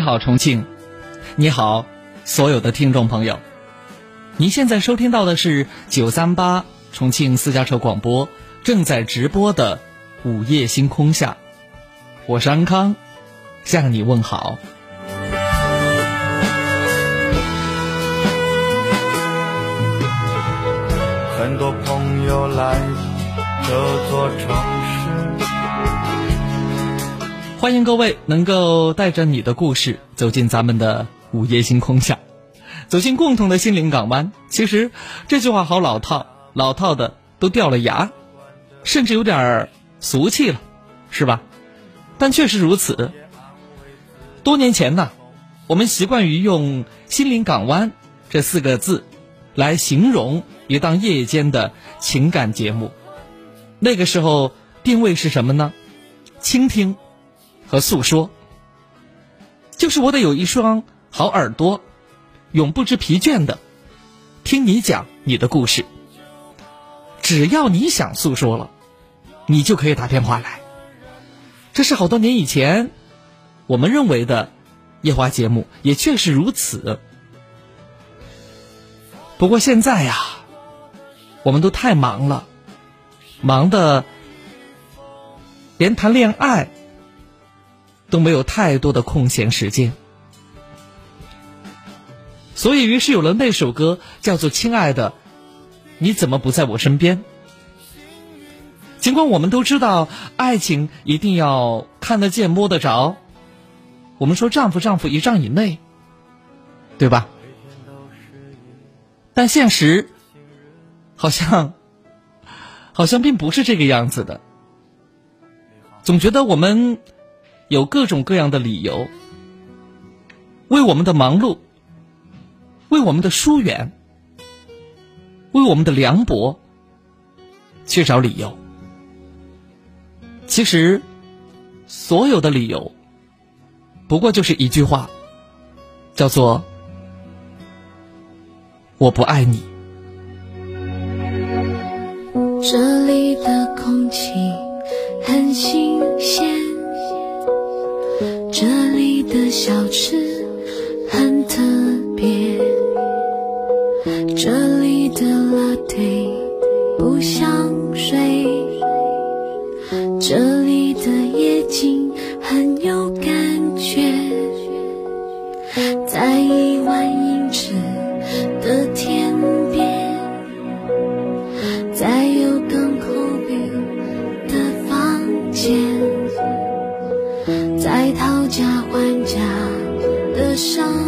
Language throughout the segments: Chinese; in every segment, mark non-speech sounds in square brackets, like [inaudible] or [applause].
你好，重庆，你好，所有的听众朋友，您现在收听到的是九三八重庆私家车广播正在直播的午夜星空下，我是安康，向你问好。很多朋友来这座城。欢迎各位能够带着你的故事走进咱们的午夜星空下，走进共同的心灵港湾。其实这句话好老套，老套的都掉了牙，甚至有点儿俗气了，是吧？但确实如此。多年前呢，我们习惯于用“心灵港湾”这四个字来形容一档夜间的情感节目。那个时候定位是什么呢？倾听。和诉说，就是我得有一双好耳朵，永不知疲倦的听你讲你的故事。只要你想诉说了，你就可以打电话来。这是好多年以前我们认为的夜话节目，也确实如此。不过现在呀，我们都太忙了，忙的连谈恋爱。都没有太多的空闲时间，所以于是有了那首歌，叫做《亲爱的，你怎么不在我身边》。尽管我们都知道爱情一定要看得见摸得着，我们说丈夫丈夫一丈以内，对吧？但现实好像好像并不是这个样子的，总觉得我们。有各种各样的理由，为我们的忙碌，为我们的疏远，为我们的凉薄，去找理由。其实，所有的理由，不过就是一句话，叫做“我不爱你”。这里的空气很新鲜。这里的小吃很特别，这里的辣腿不像水，伤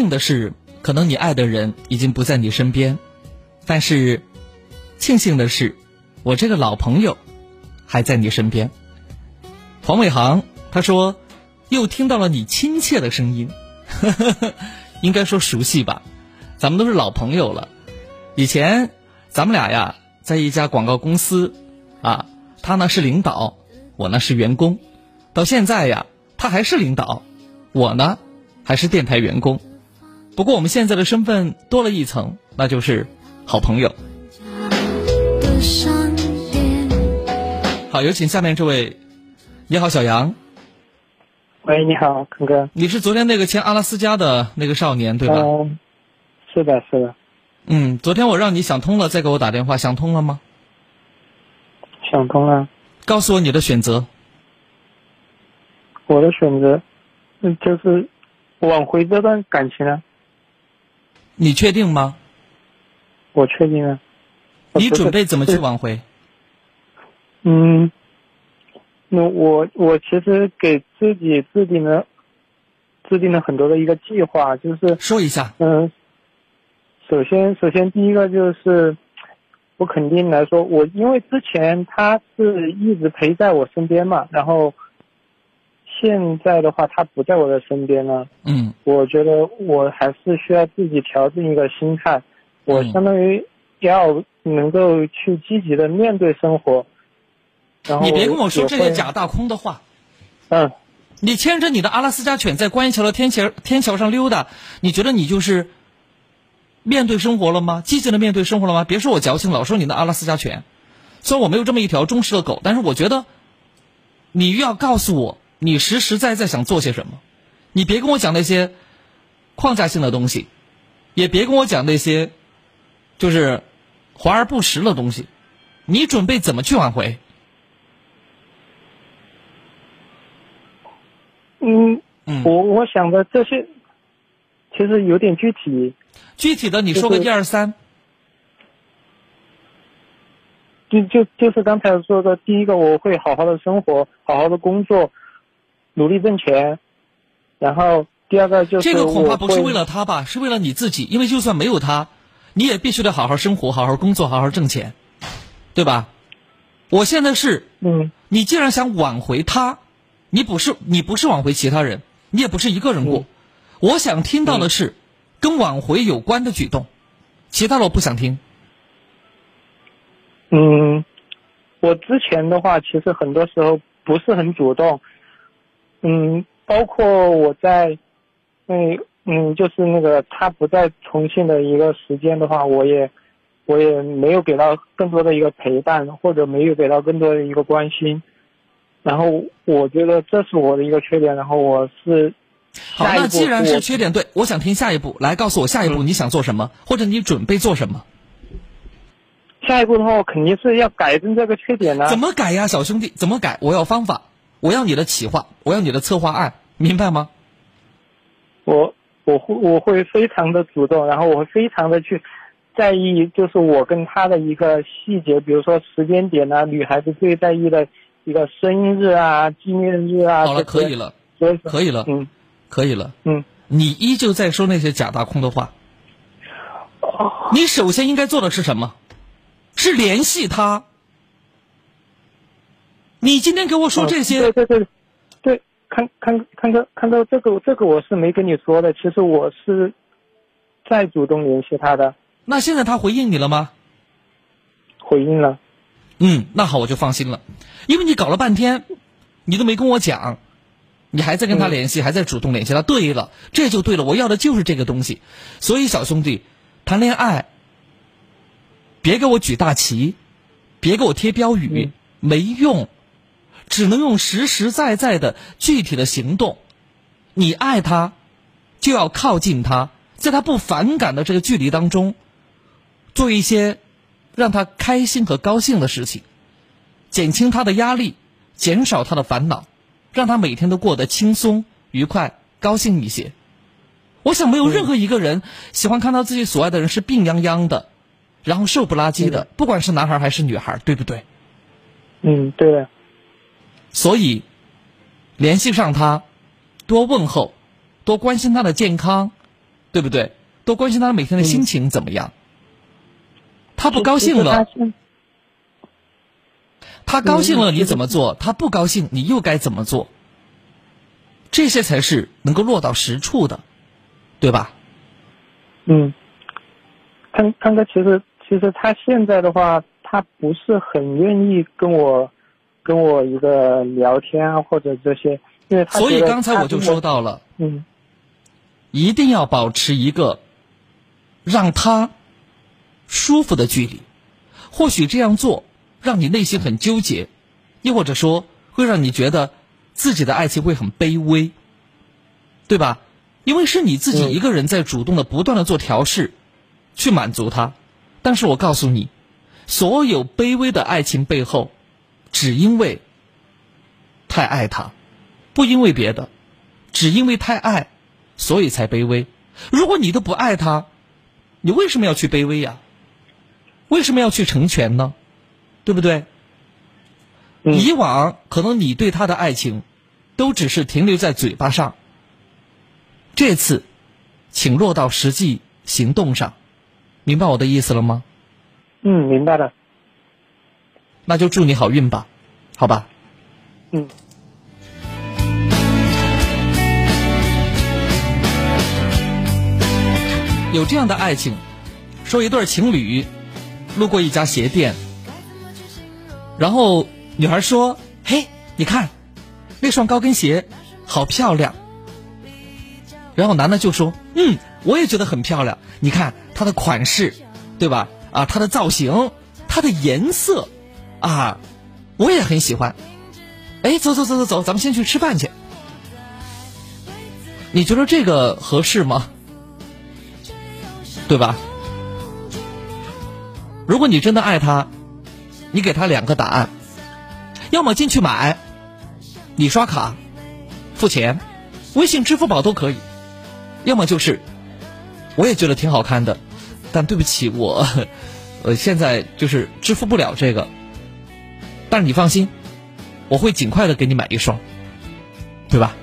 幸的是，可能你爱的人已经不在你身边，但是，庆幸的是，我这个老朋友还在你身边。黄伟航他说，又听到了你亲切的声音，[laughs] 应该说熟悉吧？咱们都是老朋友了。以前咱们俩呀，在一家广告公司，啊，他呢是领导，我呢是员工。到现在呀，他还是领导，我呢。还是电台员工，不过我们现在的身份多了一层，那就是好朋友。好，有请下面这位。你好，小杨。喂，你好，坤哥。你是昨天那个签阿拉斯加的那个少年，对吧？嗯，是的，是的。嗯，昨天我让你想通了再给我打电话，想通了吗？想通了。告诉我你的选择。我的选择，嗯，就是挽回这段感情啊。你确定吗？我确定啊。你准备怎么去挽回？嗯，那我我其实给自己制定了制定了很多的一个计划，就是说一下。嗯，首先首先第一个就是我肯定来说，我因为之前他是一直陪在我身边嘛，然后现在的话他不在我的身边了，嗯我觉得我还是需要自己调整一个心态，我嗯相当于要能够去积极的面对生活。然后你别跟我说这些假大空的话。嗯，你牵着你的阿拉斯加犬在观音桥的天桥天桥上溜达，你觉得你就是面对生活了吗？积极的面对生活了吗？别说我矫情，老说你的阿拉斯加犬。虽然我没有这么一条忠实的狗，但是我觉得你要告诉我你实实在在想做些什么。你别跟我讲那些框架性的东西，也别跟我讲那些就是华而不实的东西。你准备怎么去挽回？嗯，嗯我我想的这些其实有点具体，具体的你说个就是一二三。就就就是刚才说的，第一个我会好好的生活，好好的工作，努力挣钱，然后第二个就是这个恐怕不是为了他吧，是为了你自己。因为就算没有他，你也必须得好好生活、好好工作、好好挣钱，对吧？我现在是，嗯你既然想挽回他，你不是你不是挽回其他人，你也不是一个人过。嗯我想听到的是跟挽回有关的举动，其他的我不想听。嗯，我之前的话其实很多时候不是很主动，嗯，包括我在那嗯就是那个他不在重庆的一个时间的话，我也我也没有给到更多的一个陪伴，或者没有给到更多的一个关心。然后我觉得这是我的一个缺点，然后我是好，那既然是缺点，对我想听下一步，来告诉我下一步嗯你想做什么，或者你准备做什么？下一步的话，我肯定是要改正这个缺点呢、怎么改呀，小兄弟？怎么改？我要方法，我要你的企划，我要你的策划案，明白吗？我我会我会非常的主动，然后我会非常的去在意，就是我跟他的一个细节，比如说时间点啊，女孩子最在意的一个生日啊、纪念日啊。好了，可以，了，可以了，嗯可以了。嗯，你依旧在说那些假大空的话。你首先应该做的是什么？是联系他。你今天给我说这些，哦对对对，对，看看看到看到这个这个我是没跟你说的，其实我是在主动联系他的，那现在他回应你了吗？回应了。嗯，那好，我就放心了，因为你搞了半天，你都没跟我讲，你还在跟他嗯联系，还在主动联系他。对了，这就对了，我要的就是这个东西。所以小兄弟，谈恋爱，别给我举大旗，别给我贴标语，嗯没用，只能用实实在在的具体的行动。你爱他，就要靠近他，在他不反感的这个距离当中，做一些让他开心和高兴的事情，减轻他的压力，减少他的烦恼，让他每天都过得轻松、愉快、高兴一些。我想，没有任何一个人喜欢看到自己所爱的人是病殃殃的，然后瘦不拉几的，不管是男孩还是女孩，对不对？嗯，对的。所以，联系上他，多问候，多关心他的健康，对不对？多关心他每天的心情怎么样。他不高兴了，他高兴了，你怎么做？他不高兴，你又该怎么做？这些才是能够落到实处的，对吧？嗯，康康哥，其实其实他现在的话，他不是很愿意跟我跟我一个聊天啊，或者这些，因为他所以刚才我就说到了，嗯一定要保持一个让他舒服的距离。或许这样做让你内心很纠结，又或者说会让你觉得自己的爱情会很卑微，对吧？因为是你自己嗯一个人在主动的、不断的做调试，去满足他。但是我告诉你，所有卑微的爱情背后，只因为太爱他，不因为别的，只因为太爱，所以才卑微。如果你都不爱他，你为什么要去卑微呀？为什么要去成全呢？对不对？以往可能你对他的爱情，都只是停留在嘴巴上。这次，请落到实际行动上，明白我的意思了吗？嗯，明白了。那就祝你好运吧，好吧？嗯。有这样的爱情，说一对情侣路过一家鞋店，然后女孩说：“嘿，你看，那双高跟鞋好漂亮。”然后男的就说：“嗯，我也觉得很漂亮。你看它的款式，对吧？啊，它的造型，它的颜色，啊，我也很喜欢。哎，走走走走走，咱们先去吃饭去。你觉得这个合适吗？”对吧？如果你真的爱他，你给他两个答案：要么进去买，你刷卡付钱，微信、支付宝都可以；要么就是，我也觉得挺好看的，但对不起，我 [laughs] 呃现在就是支付不了这个。但是你放心，我会尽快的给你买一双，对吧？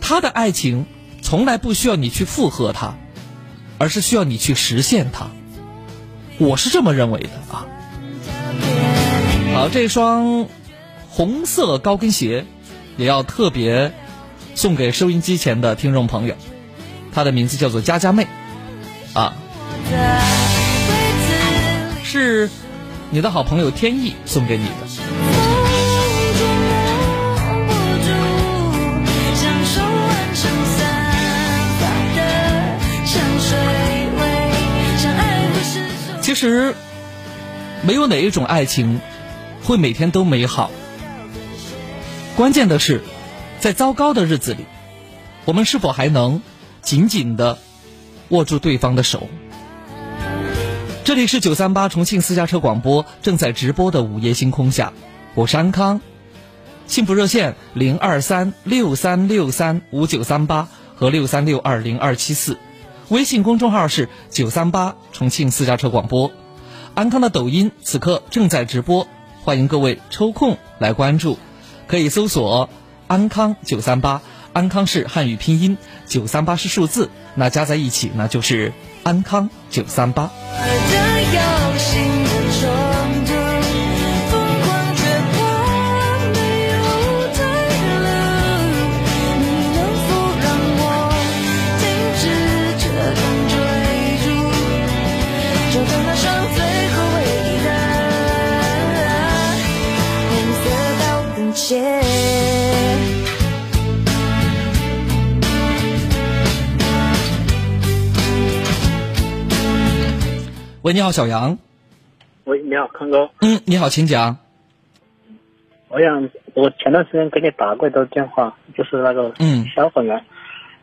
他的爱情从来不需要你去附和他，而是需要你去实现他。我是这么认为的啊。好，这双红色高跟鞋也要特别送给收音机前的听众朋友，他的名字叫做佳佳妹，啊，是你的好朋友天意送给你的。其实，没有哪一种爱情会每天都美好。关键的是，在糟糕的日子里，我们是否还能紧紧的握住对方的手？这里是九三八重庆私家车广播正在直播的午夜星空下，我是安康。幸福热线零二三六三六三五九三八和六三六二零二七四。微信公众号是九三八重庆私家车广播，安康的抖音此刻正在直播，欢迎各位抽空来关注，可以搜索安康九三八，安康是汉语拼音，九三八是数字，那加在一起那就是安康九三八。喂，你好，小杨。喂，你好，康哥。嗯，你好，请讲。我想，我前段时间给你打过一个电话，就是那个嗯消防员。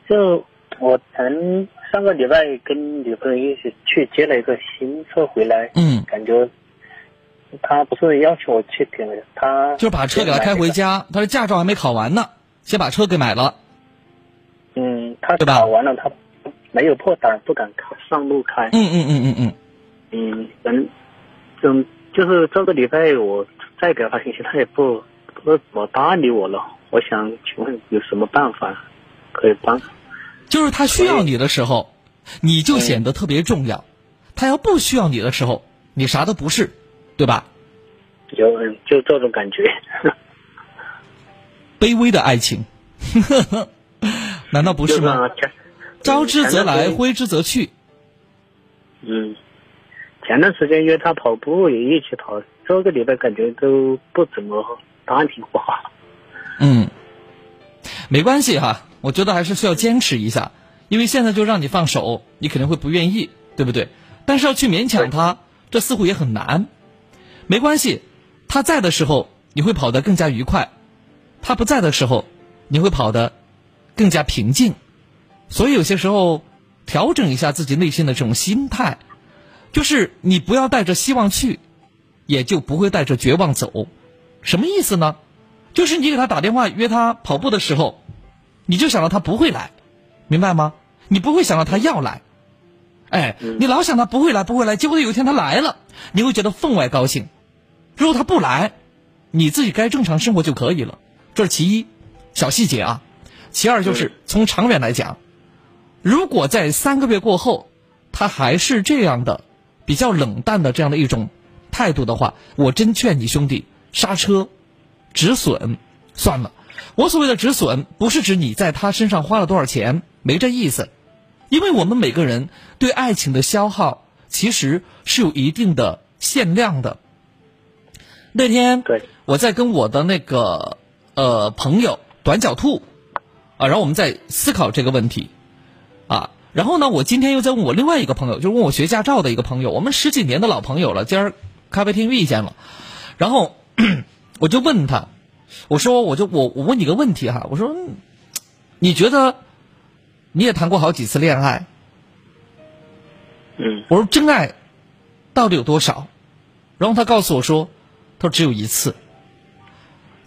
就我前上个礼拜跟女朋友一起去接了一个新车回来，嗯，感觉他不是要求我去给他，就把车给他开回家，他的驾照还没考完呢，先把车给买了。嗯，他对吧考完了，他没有破胆，不敢开上路开。嗯嗯嗯嗯嗯。嗯，反正就是这个礼拜我再给他发信息，他也不不怎么搭理我了。我想请问有什么办法可以帮？就是他需要你的时候，你就显得特别重要；他要不需要你的时候，你啥都不是，对吧？有嗯，就这种感觉。[laughs] 卑微的爱情，[laughs] 难道不是吗？招之则来，挥之则去。嗯，前段时间约他跑步也一起跑，这个礼拜感觉都不怎么搭理我。嗯，没关系哈，我觉得还是需要坚持一下，因为现在就让你放手，你肯定会不愿意，对不对？但是要去勉强他，这似乎也很难。没关系，他在的时候你会跑得更加愉快，他不在的时候你会跑得更加平静，所以有些时候调整一下自己内心的这种心态，就是你不要带着希望去，也就不会带着绝望走。什么意思呢？就是你给他打电话约他跑步的时候，你就想到他不会来，明白吗？你不会想到他要来，哎，你老想他不会来不会来，结果有一天他来了，你会觉得分外高兴。如果他不来，你自己该正常生活就可以了，这是其一，小细节啊。其二就是从长远来讲，如果在三个月过后，他还是这样的比较冷淡的这样的一种态度的话，我真劝你兄弟刹车。止损，算了。我所谓的止损，不是指你在他身上花了多少钱，没这意思。因为我们每个人对爱情的消耗，其实是有一定的限量的。那天我在跟我的那个呃朋友短脚兔啊，然后我们在思考这个问题啊。然后呢，我今天又在问我另外一个朋友，就是问我学驾照的一个朋友，我们十几年的老朋友了，今儿咖啡厅遇见了，然后。[coughs] 我就问他，我说我就我我问你个问题哈，我说，你觉得你也谈过好几次恋爱，嗯，我说真爱到底有多少？然后他告诉我说，他说只有一次。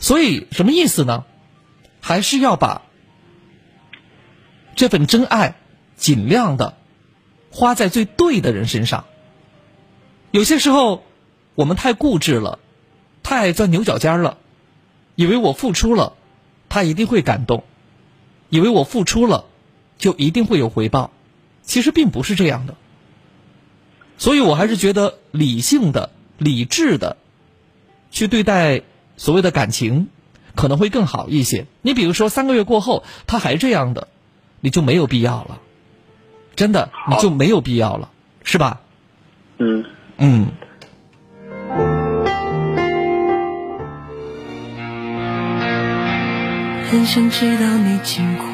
所以什么意思呢？还是要把这份真爱尽量的花在最对的人身上。有些时候我们太固执了。太钻牛角尖了，以为我付出了，他一定会感动；以为我付出了，就一定会有回报。其实并不是这样的。所以我还是觉得理性的、理智的去对待所谓的感情，可能会更好一些。你比如说，三个月过后他还这样的，你就没有必要了。真的，你就没有必要了，是吧？嗯嗯。很想知道你近况，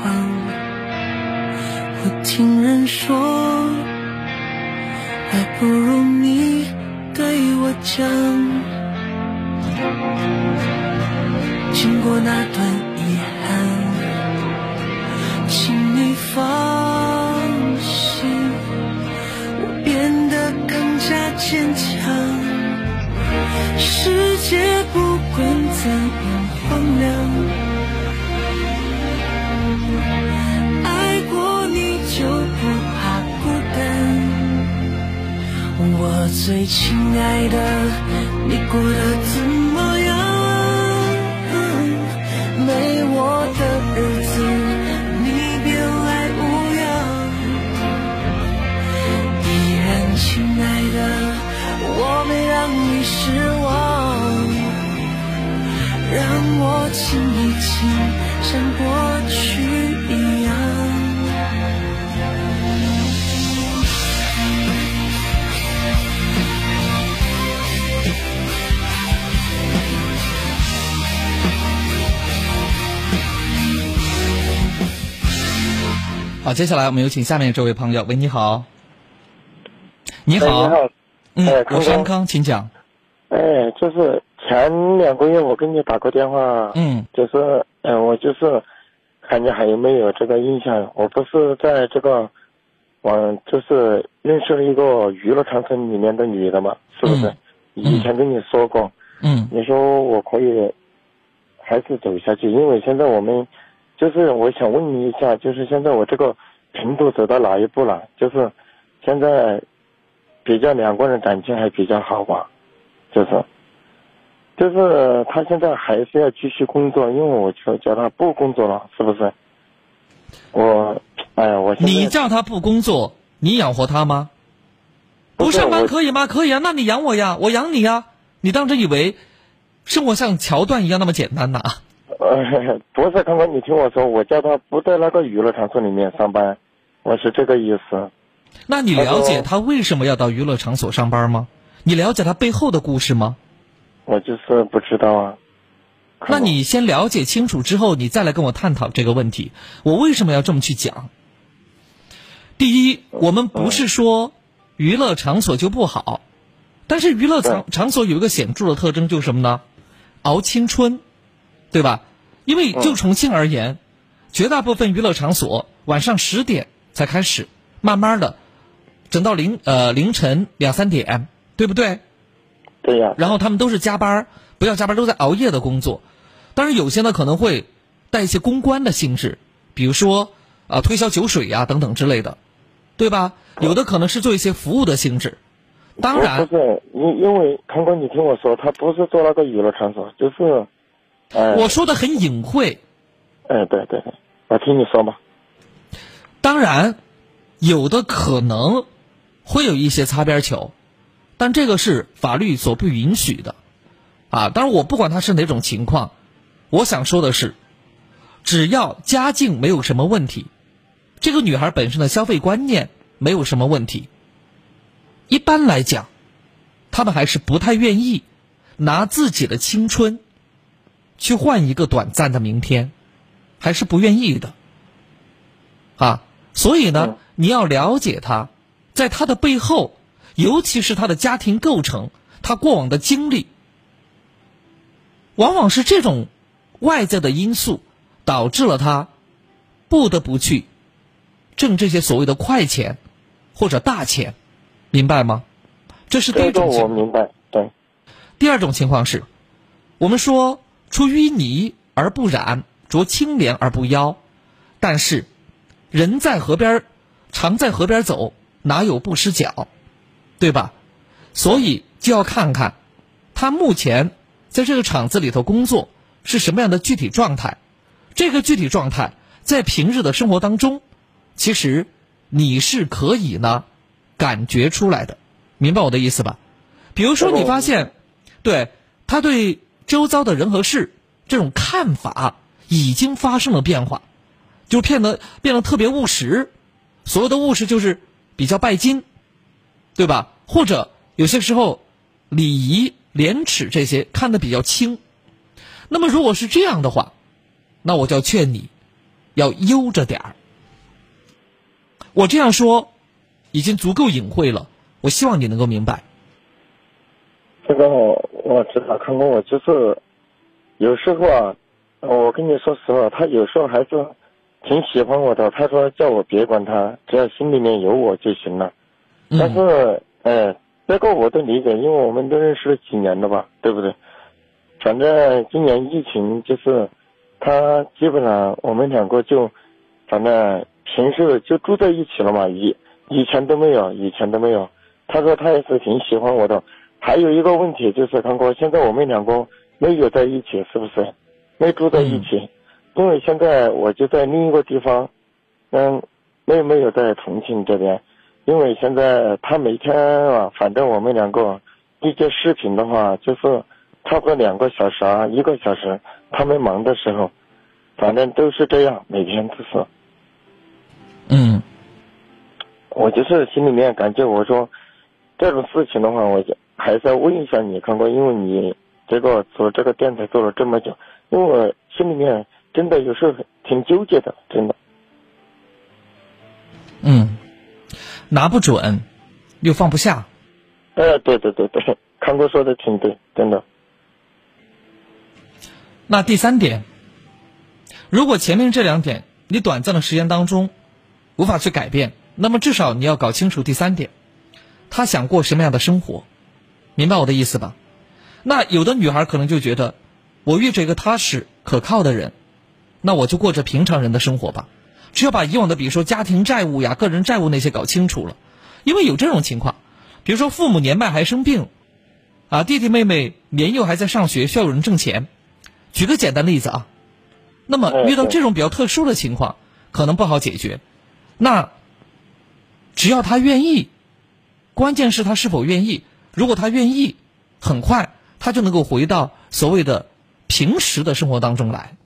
我听人说，还不如你对我讲。经过那段遗憾，请你放坚强。世界不管怎样荒凉。爱过你就不怕孤单我最亲爱的，你过得怎像过去一样。好，接下来我们有请下面这位朋友。喂，你好。你好。你好。嗯，哎我是安康，请讲。哎，就是前两个月我给你打过电话，嗯就是，嗯、我就是看你还有没有这个印象？我不是在这个网，就是认识了一个娱乐长城里面的女的嘛，是不是？嗯以前跟你说过，嗯你说我可以还是走下去，因为现在我们就是我想问你一下，就是现在我这个程度走到哪一步了？就是现在比较两个人感情还比较好吧，就是就是他现在还是要继续工作，因为我叫叫他不工作了，是不是？我哎呀，我你叫他不工作，你养活他吗？不上班可以吗？可以啊，那你养我呀，我养你呀。你当真以为生活像桥段一样那么简单呐？呃，不是，刚刚你听我说，我叫他不在那个娱乐场所里面上班，我是这个意思。那你了解他为什么要到娱乐场所上班吗？你了解他背后的故事吗？我就是不知道啊。那你先了解清楚之后，你再来跟我探讨这个问题。我为什么要这么去讲？第一，我们不是说娱乐场所就不好，但是娱乐场场所有一个显著的特征就是什么呢？熬青春，对吧？因为就重庆而言，绝大部分娱乐场所晚上十点才开始，慢慢的，整到凌呃凌晨两三点，对不对？对呀。然后他们都是加班，不要加班，都在熬夜的工作。当然，有些呢可能会带一些公关的性质，比如说啊推销酒水呀等等之类的，对吧？有的可能是做一些服务的性质。当然不是，因因为康哥，你听我说，他不是做那个娱乐场所，就是，呃，我说的很隐晦。哎，对对对，我听你说嘛。当然，有的可能会有一些擦边球，但这个是法律所不允许的，啊！当然，我不管他是哪种情况，我想说的是，只要家境没有什么问题，这个女孩本身的消费观念没有什么问题，一般来讲，他们还是不太愿意拿自己的青春去换一个短暂的明天，还是不愿意的，啊！所以呢，你要了解他，在他的背后，尤其是他的家庭构成，他过往的经历，往往是这种外在的因素导致了他不得不去挣这些所谓的快钱或者大钱，明白吗？这是第一种情况。我明白，对，第二种情况是，我们说出淤泥而不染，濯清涟而不妖，但是人在河边儿，常在河边儿走，哪有不湿脚，对吧？所以就要看看他目前在这个厂子里头工作是什么样的具体状态。这个具体状态在平日的生活当中，其实你是可以呢感觉出来的，明白我的意思吧？比如说，你发现，对他对周遭的人和事这种看法已经发生了变化，就变得变得特别务实。所谓的务实就是比较拜金，对吧？或者有些时候礼仪、廉耻这些看得比较轻。那么如果是这样的话，那我就要劝你要悠着点儿。我这样说已经足够隐晦了，我希望你能够明白。这个我我知道，康哥，我就是有时候啊，我跟你说实话，他有时候还是挺喜欢我的。他说叫我别管他，只要心里面有我就行了。但是，哎，这个我都理解，因为我们都认识了几年了吧，对不对？反正今年疫情就是，他基本上我们两个就，反正平时就住在一起了嘛，以以前都没有，以前都没有。他说他也是挺喜欢我的。还有一个问题就是，康哥，现在我们两个没有在一起，是不是？没住在一起，因为现在我就在另一个地方，嗯，没没有在重庆这边，因为现在他每天啊，反正我们两个一接视频的话，就是差不多两个小时啊，一个小时，他们忙的时候，反正都是这样，每天都是。嗯我就是心里面感觉，我说这种事情的话，我就还是要问一下你，康哥，因为你这个做这个电台做了这么久，因为我心里面真的有时候挺纠结的，真的。嗯，拿不准，又放不下。哎，对对对对，[laughs] 康哥说的挺对，真的。那第三点，如果前面这两点你短暂的时间当中无法去改变，那么至少你要搞清楚第三点，他想过什么样的生活，明白我的意思吧？那有的女孩可能就觉得，我遇着一个踏实可靠的人，那我就过着平常人的生活吧，只要把以往的比如说家庭债务呀、个人债务那些搞清楚了，因为有这种情况，比如说父母年迈还生病，啊，弟弟妹妹年幼还在上学，需要有人挣钱。举个简单例子啊，那么遇到这种比较特殊的情况，可能不好解决。那只要他愿意，关键是他是否愿意。如果他愿意，很快他就能够回到所谓的平时的生活当中来。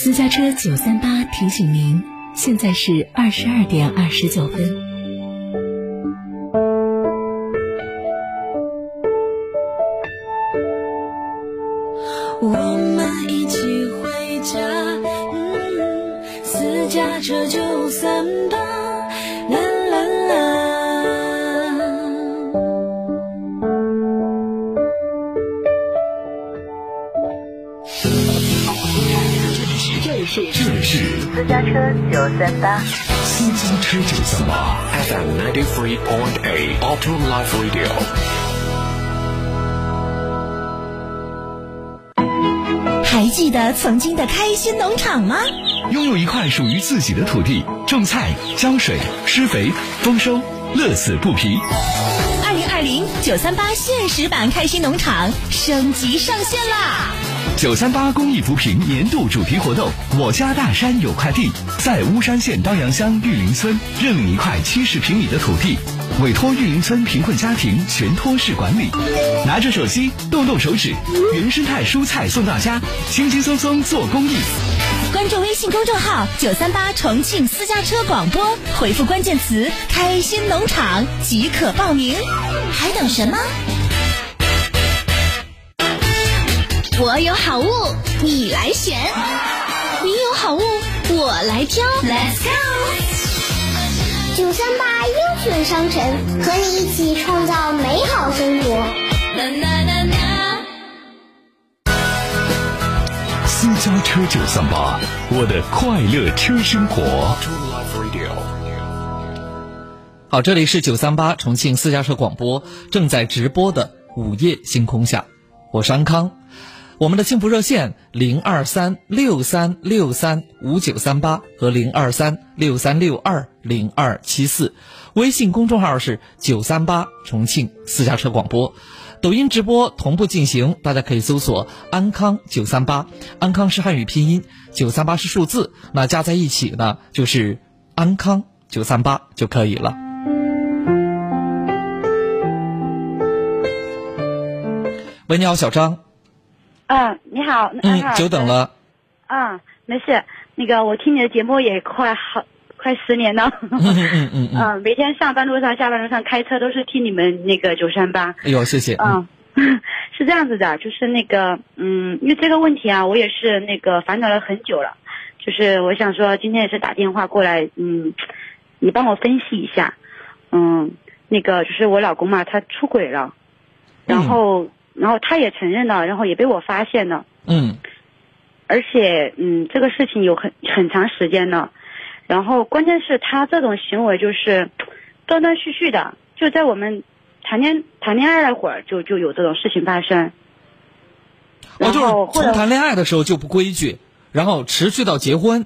私家车九三八提醒您，现在是二十二点二十九分。车九三八。私家车九三八 FM ninety three point eight Auto Life Radio。还记得曾经的开心农场吗？拥有一块属于自己的土地，种菜、浇水、施肥、丰收，乐此不疲。二零二零九三八现实版开心农场升级上线啦！九三八公益扶贫年度主题活动，我家大山有块地，在巫山县当阳乡玉林村认领一块七十平米的土地，委托玉林村贫困家庭全托式管理。拿着手机，动动手指，原生态蔬菜送到家，轻轻松松做公益。关注微信公众号“九三八重庆私家车广播”，回复关键词“开心农场”即可报名。还等什么？我有好物，你来选；你有好物，我来挑。Let's go！九三八优选商城，和你一起创造美好生活。私家车九三八，我的快乐车生活。好，这里是九三八重庆私家车广播正在直播的午夜星空下，我是安康。我们的幸福热线零二三六三六三五九三八和零二三六三六二零二七四，微信公众号是九三八重庆私家车广播，抖音直播同步进行，大家可以搜索安康九三八，安康是汉语拼音，九三八是数字，那加在一起呢就是安康九三八就可以了。喂，你好，小张。嗯，你好，嗯，久等了。嗯，没事，那个我听你的节目也快好快十年了。嗯嗯嗯嗯。[laughs] 每天上班路上、下班路上开车都是听你们那个九三八。哎呦，谢谢。嗯，[laughs] 是这样子的，就是那个，嗯，因为这个问题啊，我也是那个烦恼了很久了。就是我想说，今天也是打电话过来，嗯，你帮我分析一下。嗯，那个就是我老公嘛，他出轨了，然后。然后他也承认了，然后也被我发现了。嗯。而且，嗯，这个事情有很很长时间了。然后，关键是他这种行为就是断断续续的，就在我们谈恋谈恋爱那会儿就就有这种事情发生。哦，就是从谈恋爱的时候就不规矩，然后持续到结婚。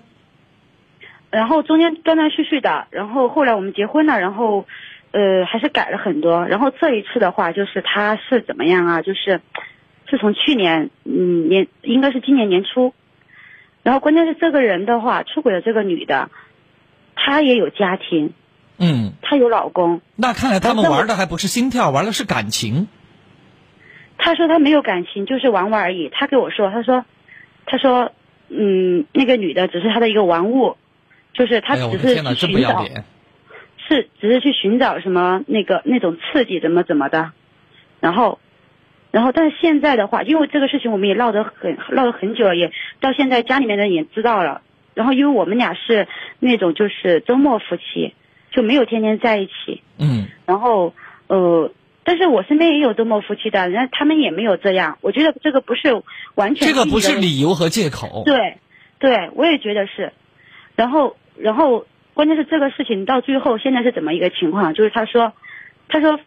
然后中间断断续续的，然后后来我们结婚了，然后。呃，还是改了很多。然后这一次的话，就是他是怎么样啊？就是，是从去年，嗯，年应该是今年年初。然后关键是这个人的话，出轨的这个女的，她也有家庭，嗯，她有老公。那看来他们玩的还不是心跳，玩的是感情。他说他没有感情，就是玩玩而已。他给我说，他说，他说，嗯，那个女的只是他的一个玩物，就是他只是去寻找。是，只是去寻找什么那个那种刺激，怎么怎么的，然后，然后，但是现在的话，因为这个事情我们也闹得很闹了很久了，也到现在家里面的人也知道了。然后，因为我们俩是那种就是周末夫妻，就没有天天在一起。嗯。然后，呃，但是我身边也有周末夫妻的，人家他们也没有这样。我觉得这个不是完全这个不是理由和借口。对，对，我也觉得是。然后，然后。关键是这个事情到最后现在是怎么一个情况？就是他说，他说，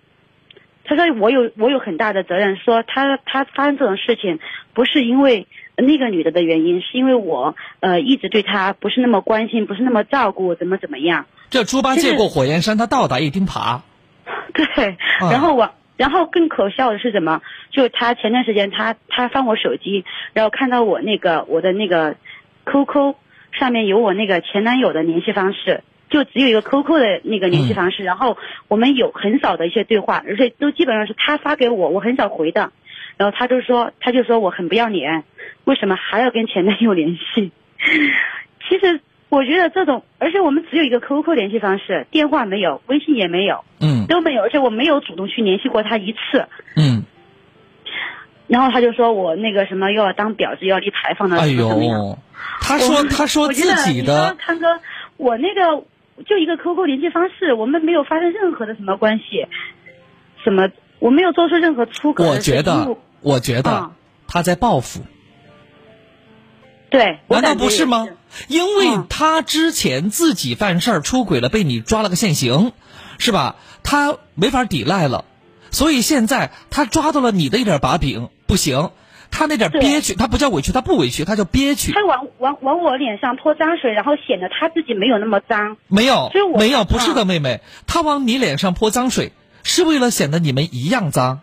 他说我有我有很大的责任，说他他发生这种事情不是因为那个女的的原因，是因为我呃一直对他不是那么关心，不是那么照顾，怎么怎么样？这猪八戒过火焰山，他倒打一钉耙。[laughs] 对，然后我然后更可笑的是什么？就他前段时间他他翻我手机，然后看到我那个我的那个 QQ。上面有我那个前男友的联系方式，就只有一个 QQ 的那个联系方式，然后我们有很少的一些对话，而且都基本上是他发给我，我很少回的。然后他就说，他就说我很不要脸，为什么还要跟前男友联系？[laughs] 其实我觉得这种，而且我们只有一个 QQ 联系方式，电话没有，微信也没有，嗯，都没有，而且我没有主动去联系过他一次，嗯。然后他就说我那个什么又要当婊子，要立牌坊的怎么怎么样？他说 [laughs] 他说自己的，康哥，我那个就一个 QQ 联系方式，我们没有发生任何的什么关系，什么我没有做出任何出格。我觉得，我觉得他在报复。对，难道不是吗？因为他之前自己犯事儿出轨了，被你抓了个现行，是吧？他没法抵赖了，所以现在他抓到了你的一点把柄，不行，他那点憋屈，他不叫委屈，他不委屈，他叫憋屈。他往往往我脸上泼脏水，然后显得他自己没有那么脏。没有所以，我没有，不是的，啊妹妹，他往你脸上泼脏水，是为了显得你们一样脏，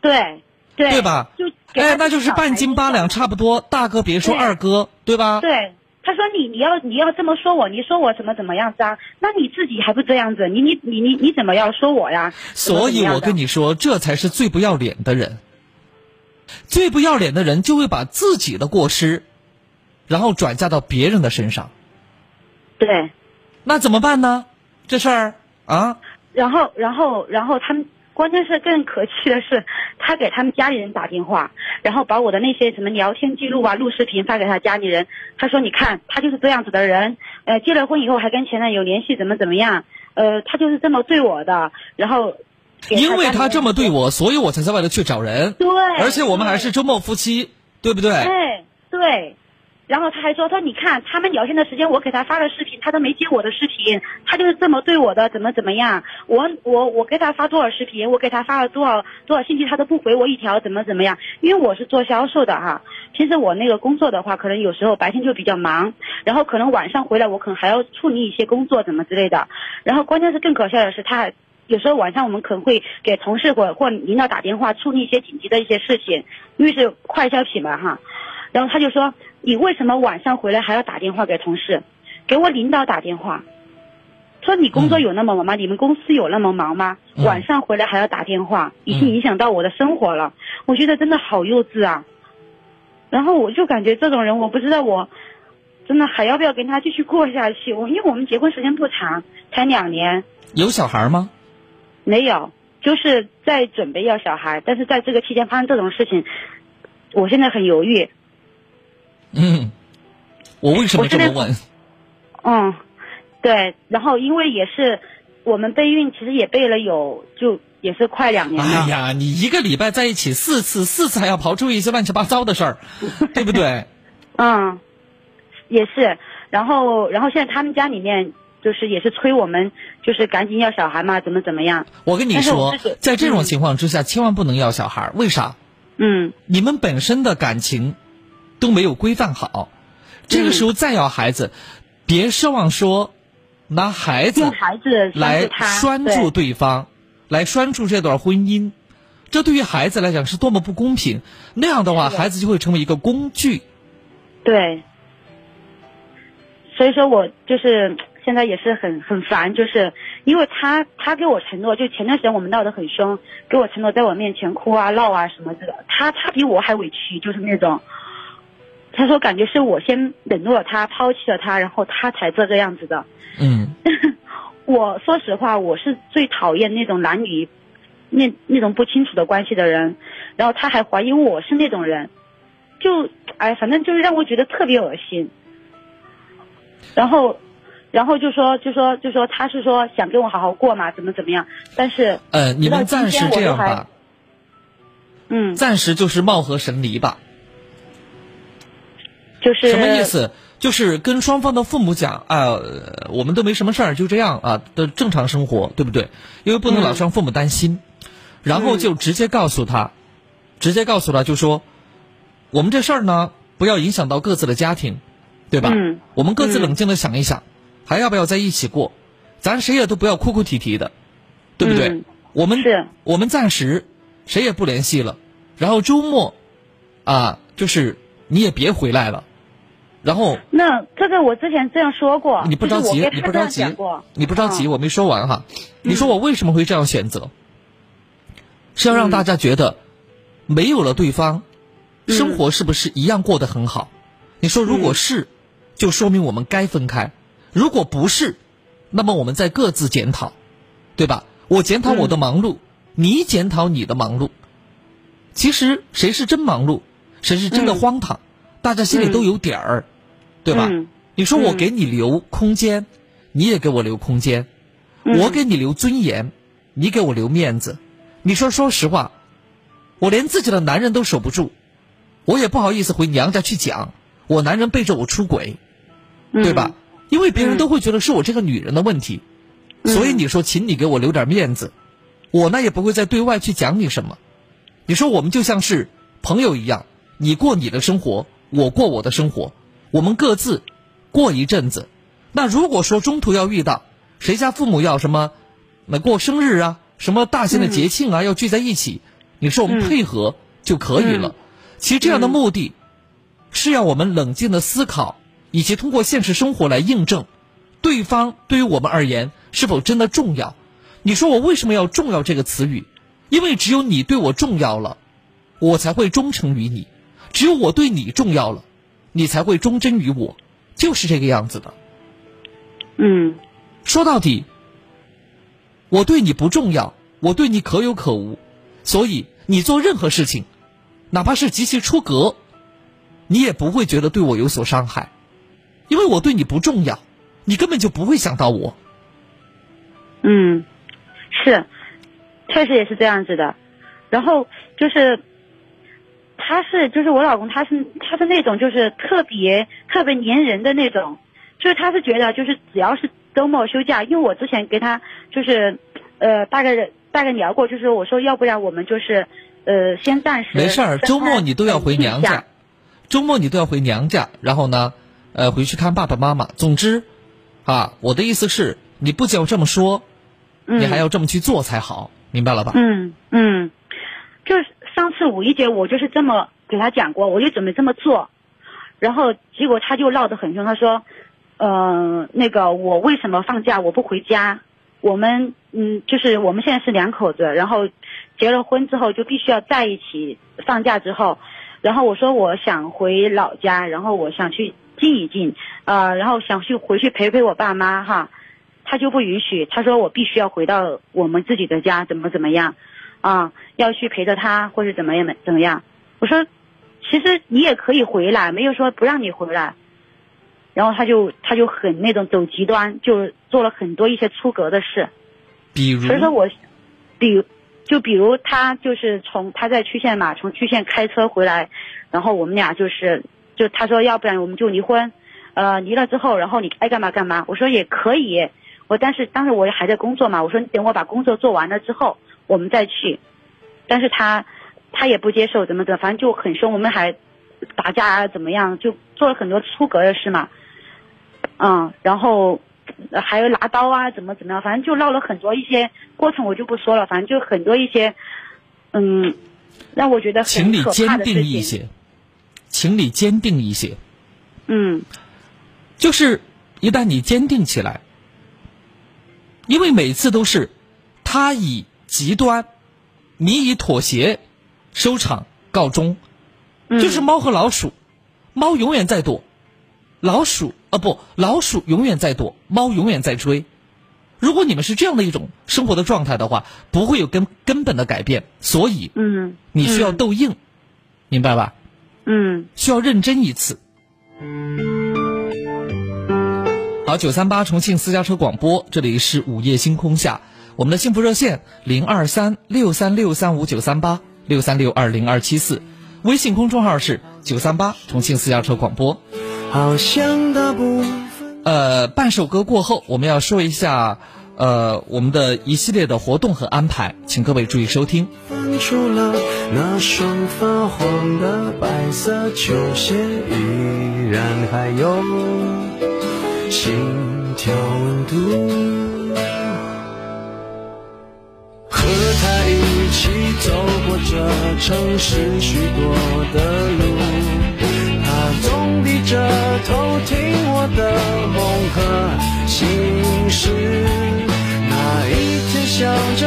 对对对吧就哎，那就是半斤八两，差不多。大哥别说二哥，对吧？对，他说你你要你要这么说我，你说我怎么怎么样脏，那你自己还不这样子，你你你你你怎么要说我呀？所以我跟你你说，这才是最不要脸的人。最不要脸的人就会把自己的过失，然后转嫁到别人的身上。对，那怎么办呢？这事儿啊，然后然后然后他们。关键是更可气的是，他给他们家里人打电话，然后把我的那些什么聊天记录啊、录视频发给他家里人。他说：“你看，他就是这样子的人，呃，结了婚以后还跟前男友联系，怎么怎么样，呃，他就是这么对我的。”然后给因为他这么对我，所以我才在外头去找人。对而且我们还是周末夫妻，对不对？对对，然后他还说，他说你看他们聊天的时间，我给他发了视频，他都没接我的视频，他就是这么对我的，怎么怎么样？我我我给他发多少视频，我给他发了多少多少信息，他都不回我一条，怎么怎么样？因为我是做销售的哈，平时我那个工作的话，可能有时候白天就比较忙，然后可能晚上回来，我可能还要处理一些工作怎么之类的，然后关键是更可笑的是他还。有时候晚上我们可能会给同事或或领导打电话处理一些紧急的一些事情，因为是快消品嘛哈。然后他就说：“你为什么晚上回来还要打电话给同事，给我领导打电话？说你工作有那么忙吗？你们公司有那么忙吗？嗯晚上回来还要打电话，已经影响到我的生活了。我觉得真的好幼稚啊。然后我就感觉这种人，我不知道我真的还要不要跟他继续过下去。我因为我们结婚时间不长，才两年，有小孩吗？没有，就是在准备要小孩，但是在这个期间发生这种事情，我现在很犹豫。嗯，我为什么这么问？嗯，对，然后因为也是我们备孕，其实也备了有就也是快两年了。哎呀，你一个礼拜在一起四次，四次还要刨出一些乱七八糟的事儿，对不对？[laughs] 嗯，也是，然后然后现在他们家里面就是也是催我们，就是赶紧要小孩嘛，怎么怎么样。我跟你说，在这种情况之下，千万不能要小孩，为啥？嗯，你们本身的感情都没有规范好，这个时候再要孩子，别奢望说拿孩子孩子来拴住他拴住对方，来拴住这段婚姻，这对于孩子来讲是多么不公平。那样的话，孩子就会成为一个工具。对，所以说我就是现在也是很很烦，就是因为他他给我承诺，就前段时间我们闹得很凶，给我承诺在我面前哭啊闹啊什么的，他他比我还委屈，就是那种，他说感觉是我先冷落了他，抛弃了他，然后他才这个样子的。嗯，[laughs] 我说实话，我是最讨厌那种男女那那种不清楚的关系的人，然后他还怀疑我是那种人，就哎，反正就是让我觉得特别恶心。然后，然后就说就说就说他是说想跟我好好过嘛，怎么怎么样，但是呃，你们暂时这样吧，嗯，暂时就是貌合神离吧。就是什么意思？就是跟双方的父母讲啊、呃我们都没什么事儿，就这样啊的正常生活，对不对？因为不能老让父母担心，然后就直接告诉他，直接告诉他就说，我们这事儿呢，不要影响到各自的家庭，对吧？嗯我们各自冷静的想一想，还要不要在一起过？咱谁也都不要哭哭啼啼的，对不对？嗯我们是我们暂时谁也不联系了，然后周末啊，就是你也别回来了，然后那这个我之前这样说过，你不着急你不着急，你不着急，嗯我没说完哈。你说我为什么会这样选择？是要让大家觉得没有了对方，生活是不是一样过得很好？你说如果是，就说明我们该分开；如果不是，那么我们再各自检讨，对吧？我检讨我的忙碌，你检讨你的忙碌。其实谁是真忙碌，谁是真的荒唐，大家心里都有底儿，对吧？嗯你说我给你留空间，你也给我留空间，嗯我给你留尊严，你给我留面子。你说说实话，我连自己的男人都守不住，我也不好意思回娘家去讲，我男人背着我出轨，对吧？因为别人都会觉得是我这个女人的问题，所以你说，请你给我留点面子，我呢也不会再对外去讲你什么。你说我们就像是朋友一样，你过你的生活，我过我的生活，我们各自过一阵子。那如果说中途要遇到谁家父母要什么，那过生日啊，什么大型的节庆啊，要聚在一起，你说我们配合就可以了。其实这样的目的，是要我们冷静的思考，以及通过现实生活来印证，对方对于我们而言是否真的重要。你说我为什么要“重要”这个词语？因为只有你对我重要了，我才会忠诚于你；只有我对你重要了，你才会忠贞于我，就是这个样子的。嗯，说到底，我对你不重要，我对你可有可无，所以你做任何事情，哪怕是极其出格，你也不会觉得对我有所伤害，因为我对你不重要，你根本就不会想到我。嗯，是，确实也是这样子的。然后就是，他是就是我老公，他是他是那种就是特别特别粘人的那种。就是他是觉得，就是只要是周末休假，因为我之前跟他就是，呃，大概大概聊过，就是我说要不然我们就是，呃，先暂时没事儿，周末你都要回娘家，周末你都要回娘家，然后呢，呃，回去看爸爸妈妈。总之，啊，我的意思是，你不仅要这么说，嗯你还要这么去做才好，明白了吧？嗯嗯，就是上次五一节我就是这么给他讲过，我就准备这么做，然后结果他就闹得很凶，他说，呃，那个我为什么放假我不回家？我们嗯，就是我们现在是两口子，然后结了婚之后就必须要在一起。放假之后，然后我说我想回老家，然后我想去静一静，呃，然后想去回去陪陪我爸妈哈。他就不允许，他说我必须要回到我们自己的家，怎么怎么样，啊，要去陪着他或者怎么样怎么样。我说，其实你也可以回来，没有说不让你回来。然后他就他就很那种走极端，就做了很多一些出格的事。比如，所以说我，比如就比如他就是从他在区县嘛，从区县开车回来，然后我们俩就是就他说要不然我们就离婚，呃离了之后，然后你爱干嘛干嘛。我说也可以，我但是当时我还在工作嘛，我说等我把工作做完了之后我们再去，但是他他也不接受，怎么怎么，反正就很凶，我们还打架啊怎么样，就做了很多出格的事嘛，嗯，然后。还有拿刀啊，怎么怎么样，反正就闹了很多一些过程，我就不说了，反正就很多一些，嗯，让我觉得很可怕的事情。定一些，情理坚定一些，嗯。就是一旦你坚定起来，因为每次都是他以极端，你以妥协收场告终，嗯。就是猫和老鼠，猫永远在躲，老鼠啊不，老鼠永远在躲，猫永远在追。如果你们是这样的一种生活的状态的话，不会有根根本的改变，所以嗯，你需要嗯。斗硬，明白吧？嗯需要认真一次。好，九三八重庆私家车广播，这里是午夜星空下，我们的幸福热线零二三六三六三五九三八六三六二零二七四，微信公众号是九三八重庆私家车广播。好像大部分呃，半首歌过后，我们要说一下呃我们的一系列的活动和安排，请各位注意收听。分除了那双发黄的白色球鞋，依然还有心跳温度。和他一起走过这城市许多的路，他总低着头听我的梦和心事。笑着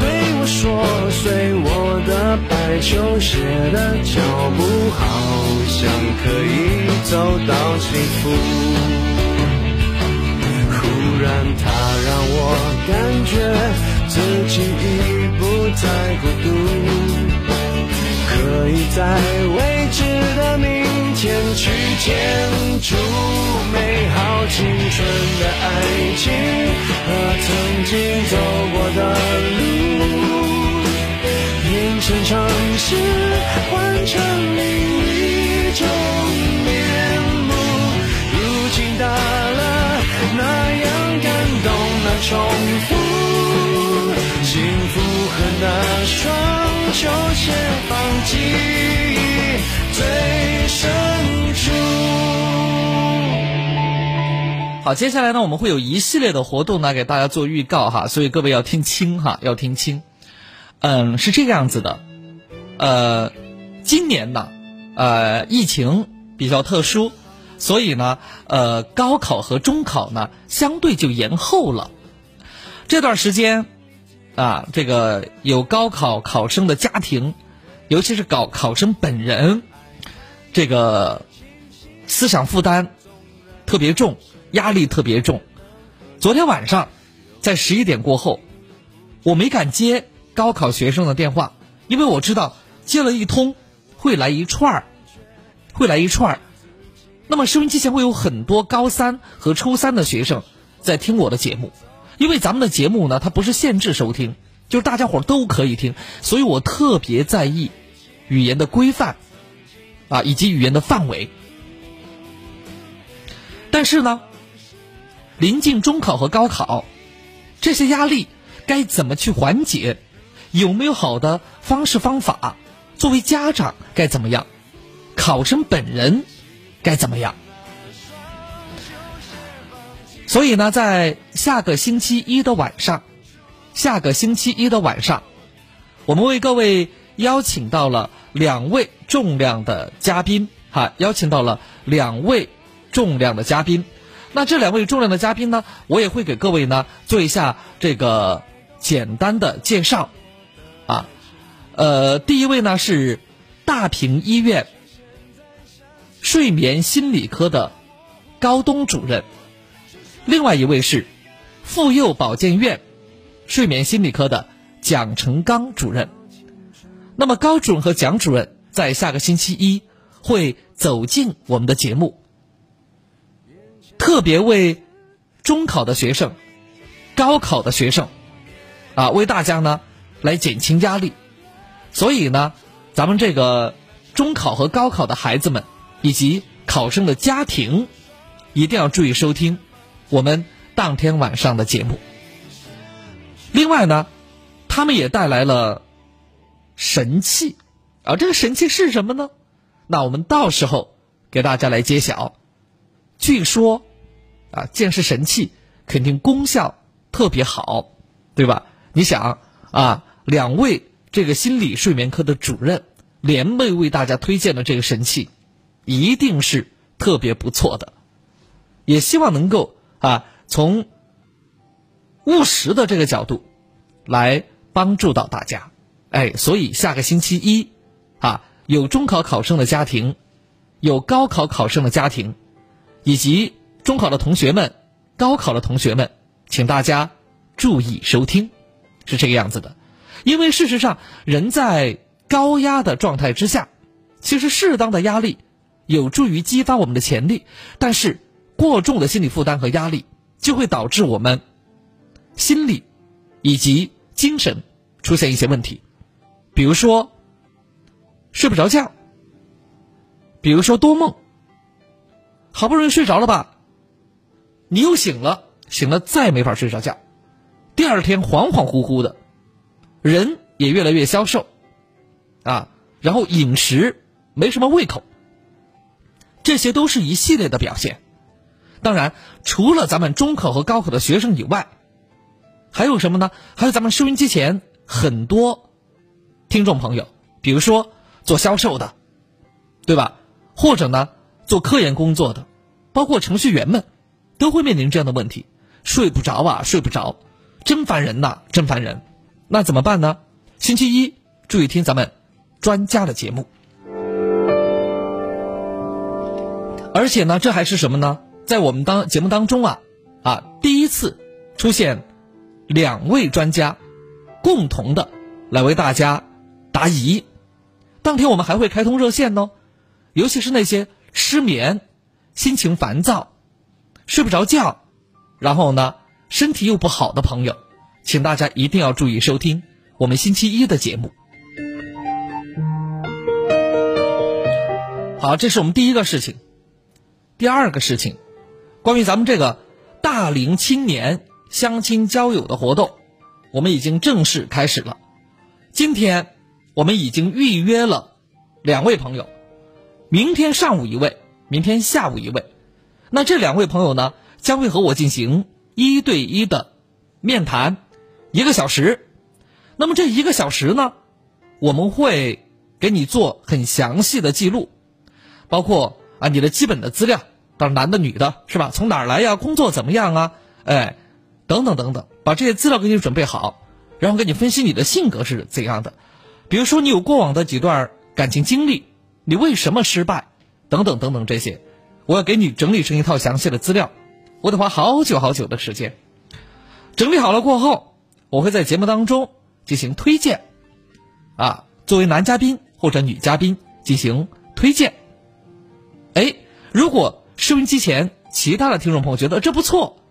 对我说，随我的白球鞋的脚步，好像可以走到幸福。忽然，它让我感觉自己已不再孤独，可以在未知的明天去建筑美好青春的爱情，和曾经走过的路，变成城市，换成另一种面目，如今大了，那样感动，那重复。那双球鞋放记最深处。好，接下来呢，我们会有一系列的活动呢，给大家做预告哈，所以各位要听清哈，要听清。嗯，是这个样子的，呃，今年呢，呃，疫情比较特殊，所以呢，呃，高考和中考呢，相对就延后了。这段时间，啊，这个有高考考生的家庭，尤其是考考生本人，这个思想负担特别重，压力特别重。昨天晚上，在十一点过后，我没敢接。高考学生的电话，因为我知道接了一通会来一串儿，会来一串儿。那么收音机前会有很多高三和初三的学生在听我的节目，因为咱们的节目呢，它不是限制收听，就是大家伙都可以听，所以我特别在意语言的规范啊，以及语言的范围。但是呢，临近中考和高考，这些压力该怎么去缓解？有没有好的方式方法？作为家长该怎么样？考生本人该怎么样？所以呢，在下个星期一的晚上，下个星期一的晚上，我们为各位邀请到了两位重量的嘉宾，哈，邀请到了两位重量的嘉宾。那这两位重量的嘉宾呢，我也会给各位呢做一下这个简单的介绍。啊，呃，第一位呢是大平医院睡眠心理科的高东主任，另外一位是妇幼保健院睡眠心理科的蒋成刚主任。那么高主任和蒋主任在下个星期一会走进我们的节目，特别为中考的学生、高考的学生啊，为大家呢。来减轻压力，所以呢，咱们这个中考和高考的孩子们以及考生的家庭，一定要注意收听我们当天晚上的节目。另外呢，他们也带来了神器，啊，这个神器是什么呢？那我们到时候给大家来揭晓。据说，啊，既然是神器，肯定功效特别好，对吧？你想啊。两位这个心理睡眠科的主任联袂为大家推荐的这个神器，一定是特别不错的，也希望能够啊从务实的这个角度来帮助到大家。哎，所以下个星期一啊，有中考考生的家庭，有高考考生的家庭，以及中考的同学们、高考的同学们，请大家注意收听，是这个样子的。因为事实上，人在高压的状态之下，其实适当的压力有助于激发我们的潜力，但是过重的心理负担和压力就会导致我们心理以及精神出现一些问题，比如说睡不着觉，比如说多梦，好不容易睡着了吧，你又醒了，醒了再没法睡着觉，第二天恍恍惚惚的。人也越来越消瘦，啊，然后饮食没什么胃口，这些都是一系列的表现。当然，除了咱们中考和高考的学生以外，还有什么呢？还有咱们收音机前很多听众朋友，比如说做销售的，对吧？或者呢做科研工作的，包括程序员们，都会面临这样的问题：睡不着啊，睡不着，真烦人呐，真烦人。那怎么办呢？星期一注意听咱们专家的节目，而且呢，这还是什么呢？在我们当节目当中啊，啊，第一次出现两位专家共同的来为大家答疑。当天我们还会开通热线呢，尤其是那些失眠、心情烦躁、睡不着觉，然后呢，身体又不好的朋友。请大家一定要注意收听我们星期一的节目。好，这是我们第一个事情。第二个事情，关于咱们这个大龄青年相亲交友的活动，我们已经正式开始了。今天我们已经预约了两位朋友，明天上午一位，明天下午一位。那这两位朋友呢，将会和我进行一对一的面谈，一个小时。那么这一个小时呢，我们会给你做很详细的记录，包括啊你的基本的资料，到男的女的是吧？从哪儿来呀？工作怎么样啊？哎，等等等等，把这些资料给你准备好，然后给你分析你的性格是怎样的。比如说你有过往的几段感情经历，你为什么失败？等等等等这些，我要给你整理成一套详细的资料，我得花好久好久的时间。整理好了过后，我会在节目当中。进行推荐，啊，作为男嘉宾或者女嘉宾进行推荐。哎，如果收音机前其他的听众朋友觉得这不错，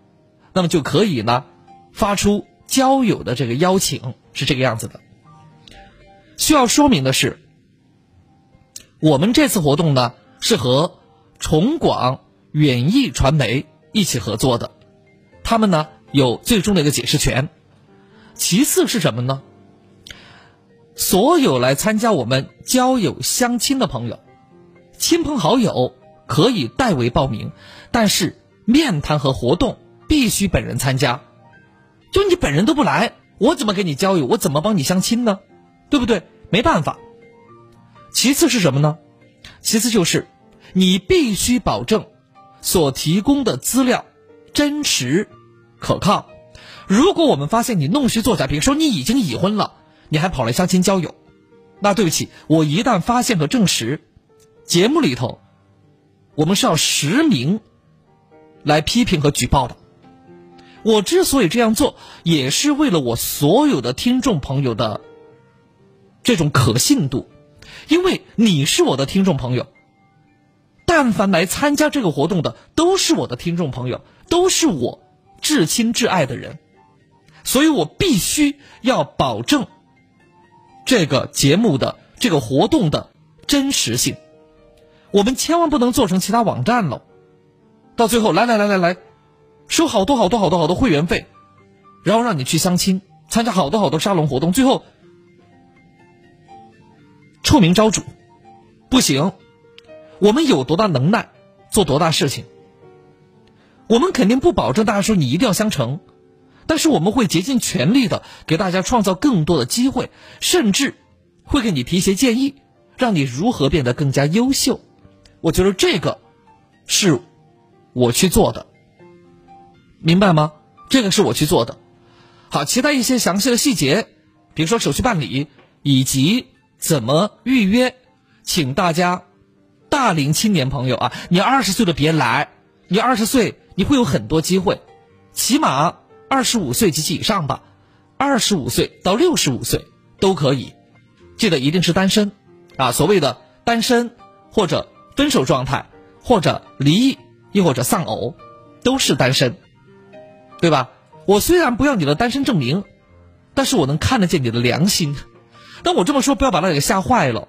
那么就可以呢发出交友的这个邀请，是这个样子的。需要说明的是，我们这次活动呢是和崇广远艺传媒一起合作的，他们呢有最终的一个解释权。其次是什么呢？所有来参加我们交友相亲的朋友，亲朋好友可以代为报名，但是面谈和活动必须本人参加。就你本人都不来，我怎么给你交友？我怎么帮你相亲呢？对不对？没办法。其次是什么呢？其次就是你必须保证所提供的资料真实可靠。如果我们发现你弄虚作假，比如说你已经已婚了。你还跑来相亲交友，那对不起，我一旦发现和证实，节目里头，我们是要实名来批评和举报的。我之所以这样做，也是为了我所有的听众朋友的这种可信度，因为你是我的听众朋友，但凡来参加这个活动的都是我的听众朋友，都是我至亲至爱的人，所以我必须要保证。这个节目的这个活动的真实性，我们千万不能做成其他网站喽。到最后，来来来来来，收好多好多好多好多会员费，然后让你去相亲，参加好多好多沙龙活动，最后臭名昭著，不行。我们有多大能耐，做多大事情。我们肯定不保证大家说你一定要相成。但是我们会竭尽全力的给大家创造更多的机会，甚至会给你提一些建议，让你如何变得更加优秀。我觉得这个是我去做的，明白吗？这个是我去做的。好，其他一些详细的细节，比如说手续办理以及怎么预约，请大家大龄青年朋友啊，你二十岁的别来，你二十岁你会有很多机会，起码。二十五岁及其以上吧，二十五岁到六十五岁都可以，记得一定是单身，啊，所谓的单身或者分手状态，或者离异，又或者丧偶，都是单身，对吧？我虽然不要你的单身证明，但是我能看得见你的良心。但我这么说，不要把大家给吓坏了，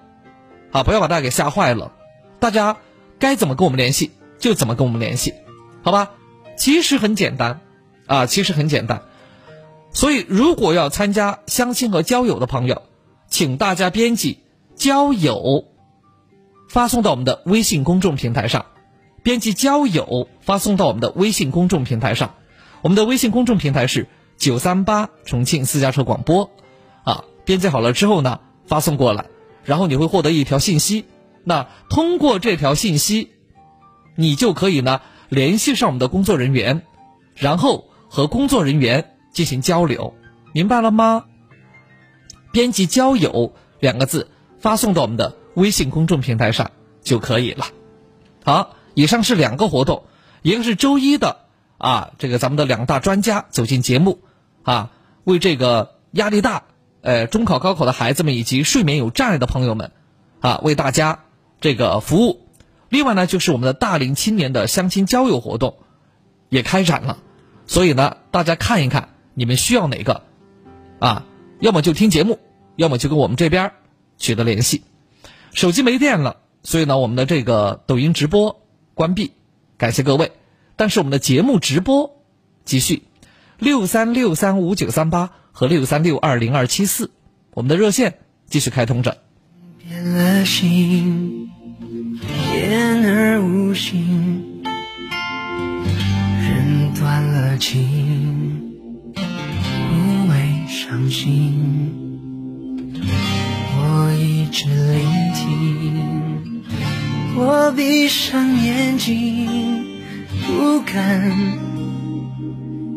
啊，不要把大家给吓坏了。大家该怎么跟我们联系就怎么跟我们联系，好吧？其实很简单。啊，其实很简单，所以如果要参加相亲和交友的朋友，请大家编辑“交友”，发送到我们的微信公众平台上，编辑“交友”发送到我们的微信公众平台上，我们的微信公众平台是九三八重庆私家车广播，啊，编辑好了之后呢，发送过来，然后你会获得一条信息，那通过这条信息，你就可以呢联系上我们的工作人员，然后。和工作人员进行交流，明白了吗？编辑“交友”两个字发送到我们的微信公众平台上就可以了。好，以上是两个活动，一个是周一的啊，这个咱们的两大专家走进节目啊，为这个压力大、呃中考、高考的孩子们以及睡眠有障碍的朋友们啊，为大家这个服务。另外呢，就是我们的大龄青年的相亲交友活动也开展了。所以呢，大家看一看你们需要哪个，啊，要么就听节目，要么就跟我们这边取得联系。手机没电了，所以呢，我们的这个抖音直播关闭，感谢各位。但是我们的节目直播继续，六三六三五九三八和六三六二零二七四，我们的热线继续开通着。变了心，言而无信，人断了情，无谓伤心。直聆听，我闭上眼睛，不敢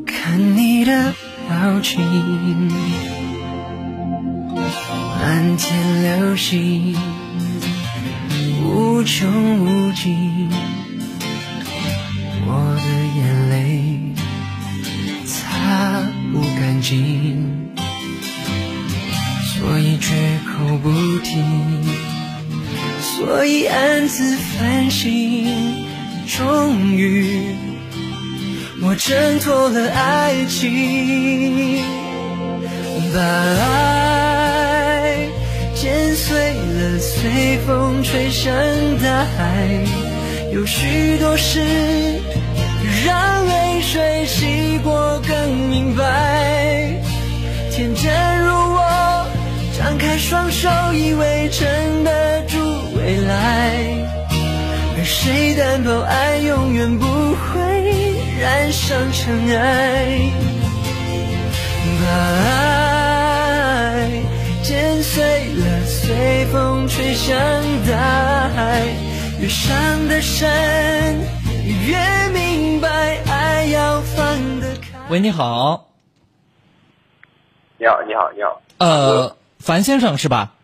看你的表情。满天流星，无穷无尽，我的眼泪擦不干净，所以绝口不提，所以暗自反省。终于，我挣脱了爱情，把爱剪碎了，随风吹向大海。有许多事，让泪水洗过更明白。天真如，双手，以为撑得住未来。而谁担保爱永远不会染上尘埃？把爱剪碎了，随风吹向大海。越伤得深，越明白爱要放得开。喂，你好，你好，你好，你好。呃，樊先生是吧？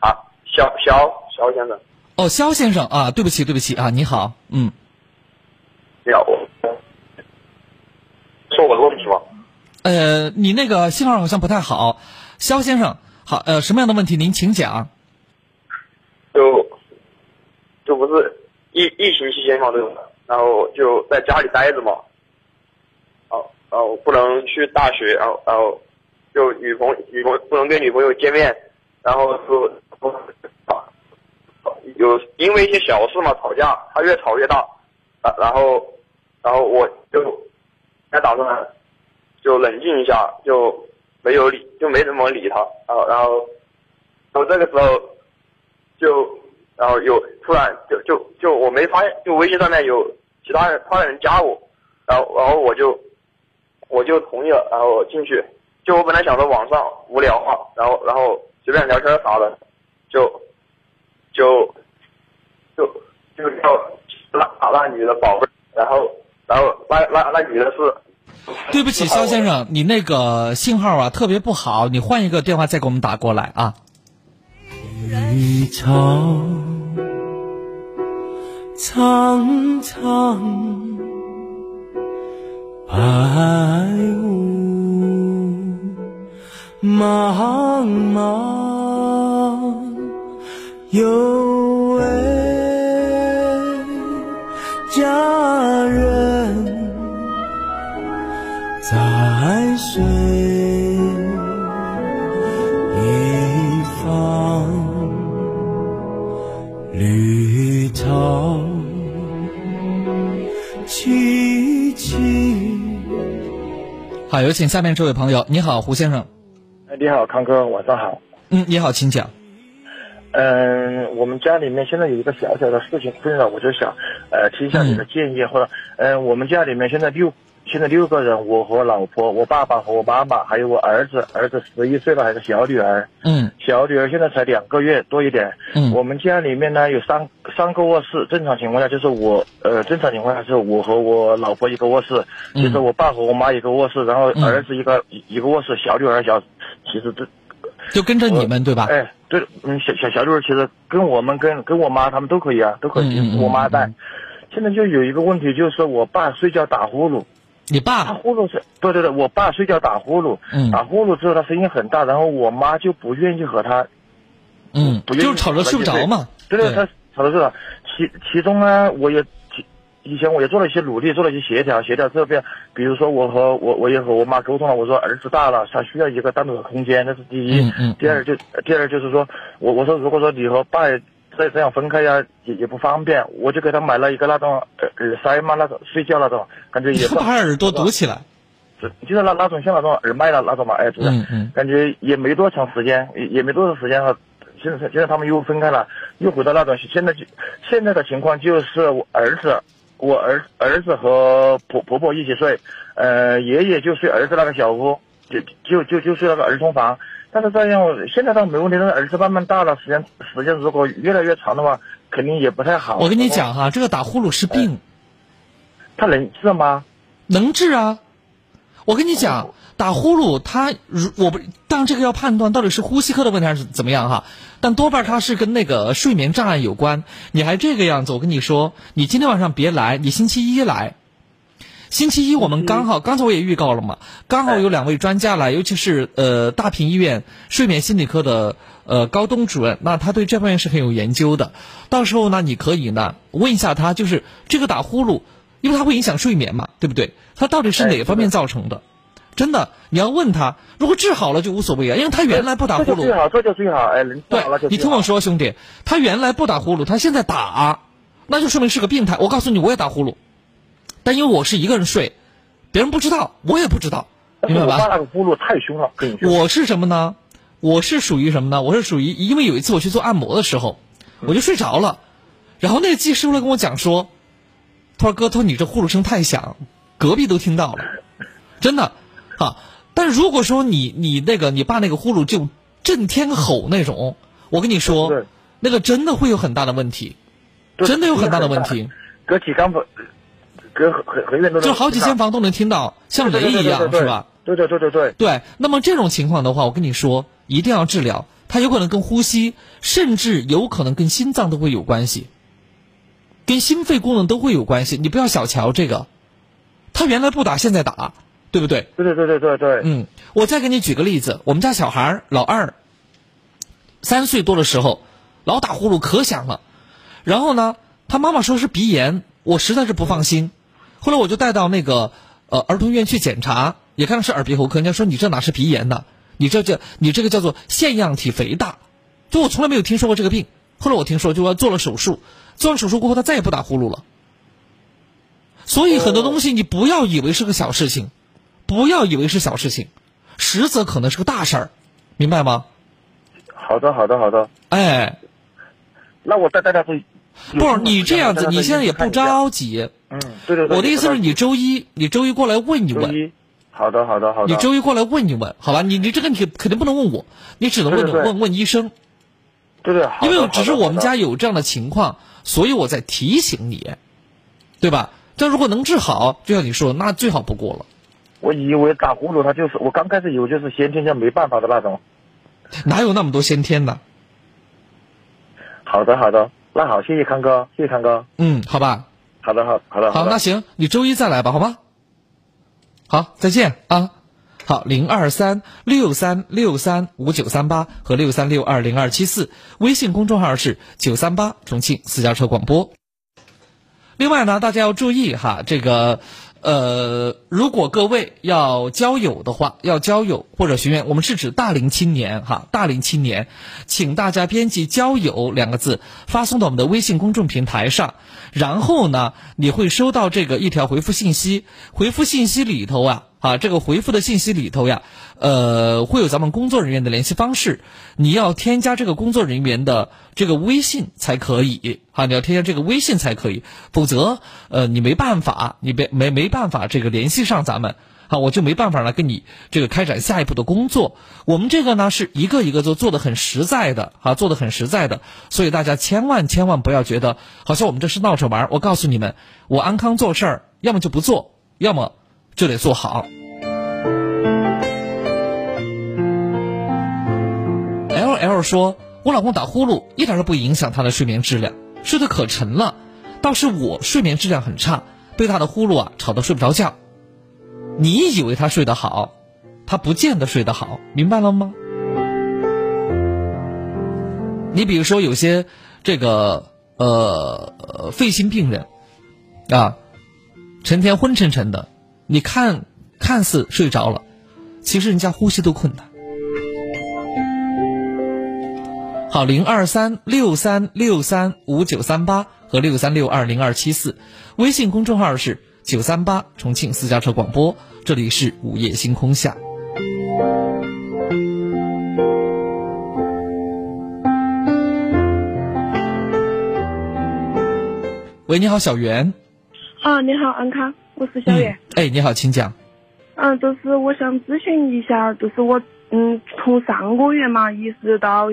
啊，肖肖肖先生。哦，肖先生啊，对不起，对不起啊，你好，嗯，你好，我说我的问题吗？呃，你那个信号好像不太好，肖先生，好，呃，什么样的问题您请讲。就就不是疫疫情期间嘛，对吧？然后就在家里待着嘛，然后然后不能去大学，然后然后就女朋女朋不能跟女朋友见面，然后就有因为一些小事嘛吵架，他越吵越大，啊然后然后我就还打算就冷静一下，就没有理就没怎么理他，然后然后然后这个时候就然后有突然就就就我没发现，就微信上面有其他人他人加我，然后然后我就我就同意了，然后进去，就我本来想着网上无聊啊，然后然后随便聊天啥的，就就就就叫那那女的宝贝，然后然后那那那女的是。对不起，肖先生，你那个信号啊特别不好，你换一个电话再给我们打过来啊。绿草苍苍，白雾茫茫，有位佳人在水一方，绿草萋萋。好，有请下面这位朋友。你好，胡先生。哎，你好，康哥，晚上好。嗯，你好，请讲。嗯，我们家里面现在有一个小小的事情困扰，我就想，呃，听一下你的建议，或者，嗯、我们家里面现在六，现在六个人，我和老婆，我爸爸和我妈妈，还有我儿子，儿子十一岁了，还有个小女儿，嗯小女儿现在才两个月多一点。嗯我们家里面呢有三三个卧室，正常情况下就是我，呃，正常情况下是我和我老婆一个卧室，嗯就是我爸和我妈一个卧室，然后嗯儿子一个、一一个卧室，小女儿小，其实这就跟着你们对吧？哎，对，嗯，小小小女儿其实跟我们跟跟我妈他们都可以啊，都可以，我妈带。现在就有一个问题，就是我爸睡觉打呼噜，你爸他爸，呼噜是，对对对，我爸睡觉打呼噜，嗯打呼噜之后他声音很大，然后我妈就不愿意和他，嗯，不愿意就是吵着睡不着嘛。对对，他吵着睡着。其其中呢，我也其以前我也做了一些努力，做了一些协调，协调这边，比如说我和我我也和我妈沟通了，我说儿子大了，他需要一个单独的空间，这是第一。嗯嗯第二就第二就是说我我说如果说你和爸再这样分开呀，也也不方便，我就给他买了一个那种耳耳塞嘛，那种睡觉那种，感觉也 [laughs] 把耳朵堵起来，就就是那那种像那种耳麦的那种嘛，哎，就是，嗯嗯感觉也没多长时间，也也没多长时间哈。现在现在他们又分开了，又回到那种现在就现在的情况就是我儿子，我儿儿子和婆婆婆一起睡，呃，爷爷就睡儿子那个小屋，就就就就睡那个儿童房。但是这样现在倒没问题，但是儿子慢慢大了，时间时间如果越来越长的话，肯定也不太好。我跟你讲哈，这个打呼噜是病，他能治吗？能治啊。我跟你讲，打呼噜它如我不，当然这个要判断到底是呼吸科的问题还是怎么样哈。但多半它是跟那个睡眠障碍有关。你还这个样子，我跟你说，你今天晚上别来，你星期一来。星期一我们刚好，刚才我也预告了嘛，刚好有两位专家来，尤其是呃大平医院睡眠心理科的呃高东主任，那他对这方面是很有研究的。到时候呢，你可以呢问一下他，就是这个打呼噜，因为它会影响睡眠嘛，对不对？它到底是哪方面造成的？真的，你要问他，如果治好了就无所谓啊，因为他原来不打呼噜，最好，这就最好，哎，能治好了就你听我说，兄弟，他原来不打呼噜，他现在打，那就说明是个病态。我告诉你，我也打呼噜，但因为我是一个人睡，别人不知道，我也不知道，明白吧？那个呼噜太凶了，很凶。我是什么呢？我是属于什么呢？我是属于，因为有一次我去做按摩的时候，我就睡着了，然后那个技师来跟我讲说，他说哥，他说你这呼噜声太响，隔壁都听到了，真的。啊，但如果说你你那个你爸那个呼噜就震天吼那种，我跟你说，那个真的会有很大的问题，真的有很大的问题。隔几间房，隔很很很远都就好几间房都能听到，像雷一样，是吧？对对对对对。对，那么这种情况的话，我跟你说，一定要治疗，它有可能跟呼吸，甚至有可能跟心脏都会有关系，跟心肺功能都会有关系。你不要小瞧这个，他原来不打，现在打。对不对？对对对对对对。嗯，我再给你举个例子，我们家小孩老二，三岁多的时候，老打呼噜可响了，然后呢，他妈妈说是鼻炎，我实在是不放心，后来我就带到那个呃儿童医院去检查，也看到是耳鼻喉科，人家说你这哪是鼻炎呢？你这叫你这个叫做腺样体肥大，就我从来没有听说过这个病，后来我听说就要做了手术，做完手术过后他再也不打呼噜了，所以很多东西你不要以为是个小事情。不要以为是小事情，实则可能是个大事儿，明白吗？好的，好的，好的。哎，那我带大家去。不是你这样子，你现在也不着急。嗯，对对对。我的意思是你周一，你周一过来问一问。好的，好的，好的。你周一过来问一问，好吧？你你这个你肯定不能问我，你只能问问问医生。对对。因为只是我们家有这样的情况，所以我在提醒你，对吧？但如果能治好，就像你说，那最好不过了。我以为打呼噜，他就是我刚开始以为就是先天就没办法的那种，哪有那么多先天的？好的，好的，那好，谢谢康哥，谢谢康哥。嗯，好吧。好的，好，好的，好，那行，你周一再来吧，好吗？好，再见啊。好，零二三六三六三五九三八和六三六二零二七四，微信公众号是九三八重庆私家车广播。另外呢，大家要注意哈，这个。呃，如果各位要交友的话，要交友或者学员，我们是指大龄青年哈，大龄青年，请大家编辑“交友”两个字，发送到我们的微信公众平台上，然后呢，你会收到这个一条回复信息，回复信息里头啊。啊，这个回复的信息里头呀，呃，会有咱们工作人员的联系方式，你要添加这个工作人员的这个微信才可以。啊，你要添加这个微信才可以，否则，呃，你没办法，你别没没办法这个联系上咱们，好，我就没办法来跟你这个开展下一步的工作。我们这个呢是一个一个做，做的很实在的，啊，做的很实在的，所以大家千万千万不要觉得好像我们这是闹着玩。我告诉你们，我安康做事儿，要么就不做，要么。就得做好。L L 说：“我老公打呼噜一点都不影响他的睡眠质量，睡得可沉了。倒是我睡眠质量很差，被他的呼噜啊吵得睡不着觉。你以为他睡得好，他不见得睡得好，明白了吗？你比如说有些这个呃肺心病人啊，成天昏沉沉的。”你看，看似睡着了，其实人家呼吸都困难。好，零二三六三六三五九三八和六三六二零二七四，微信公众号是九三八重庆私家车广播，这里是午夜星空下。喂，你好，小袁。啊，你好，安康，我是小袁。哎，你好，请讲。嗯，就是我想咨询一下，就是我嗯，从上个月嘛，一直到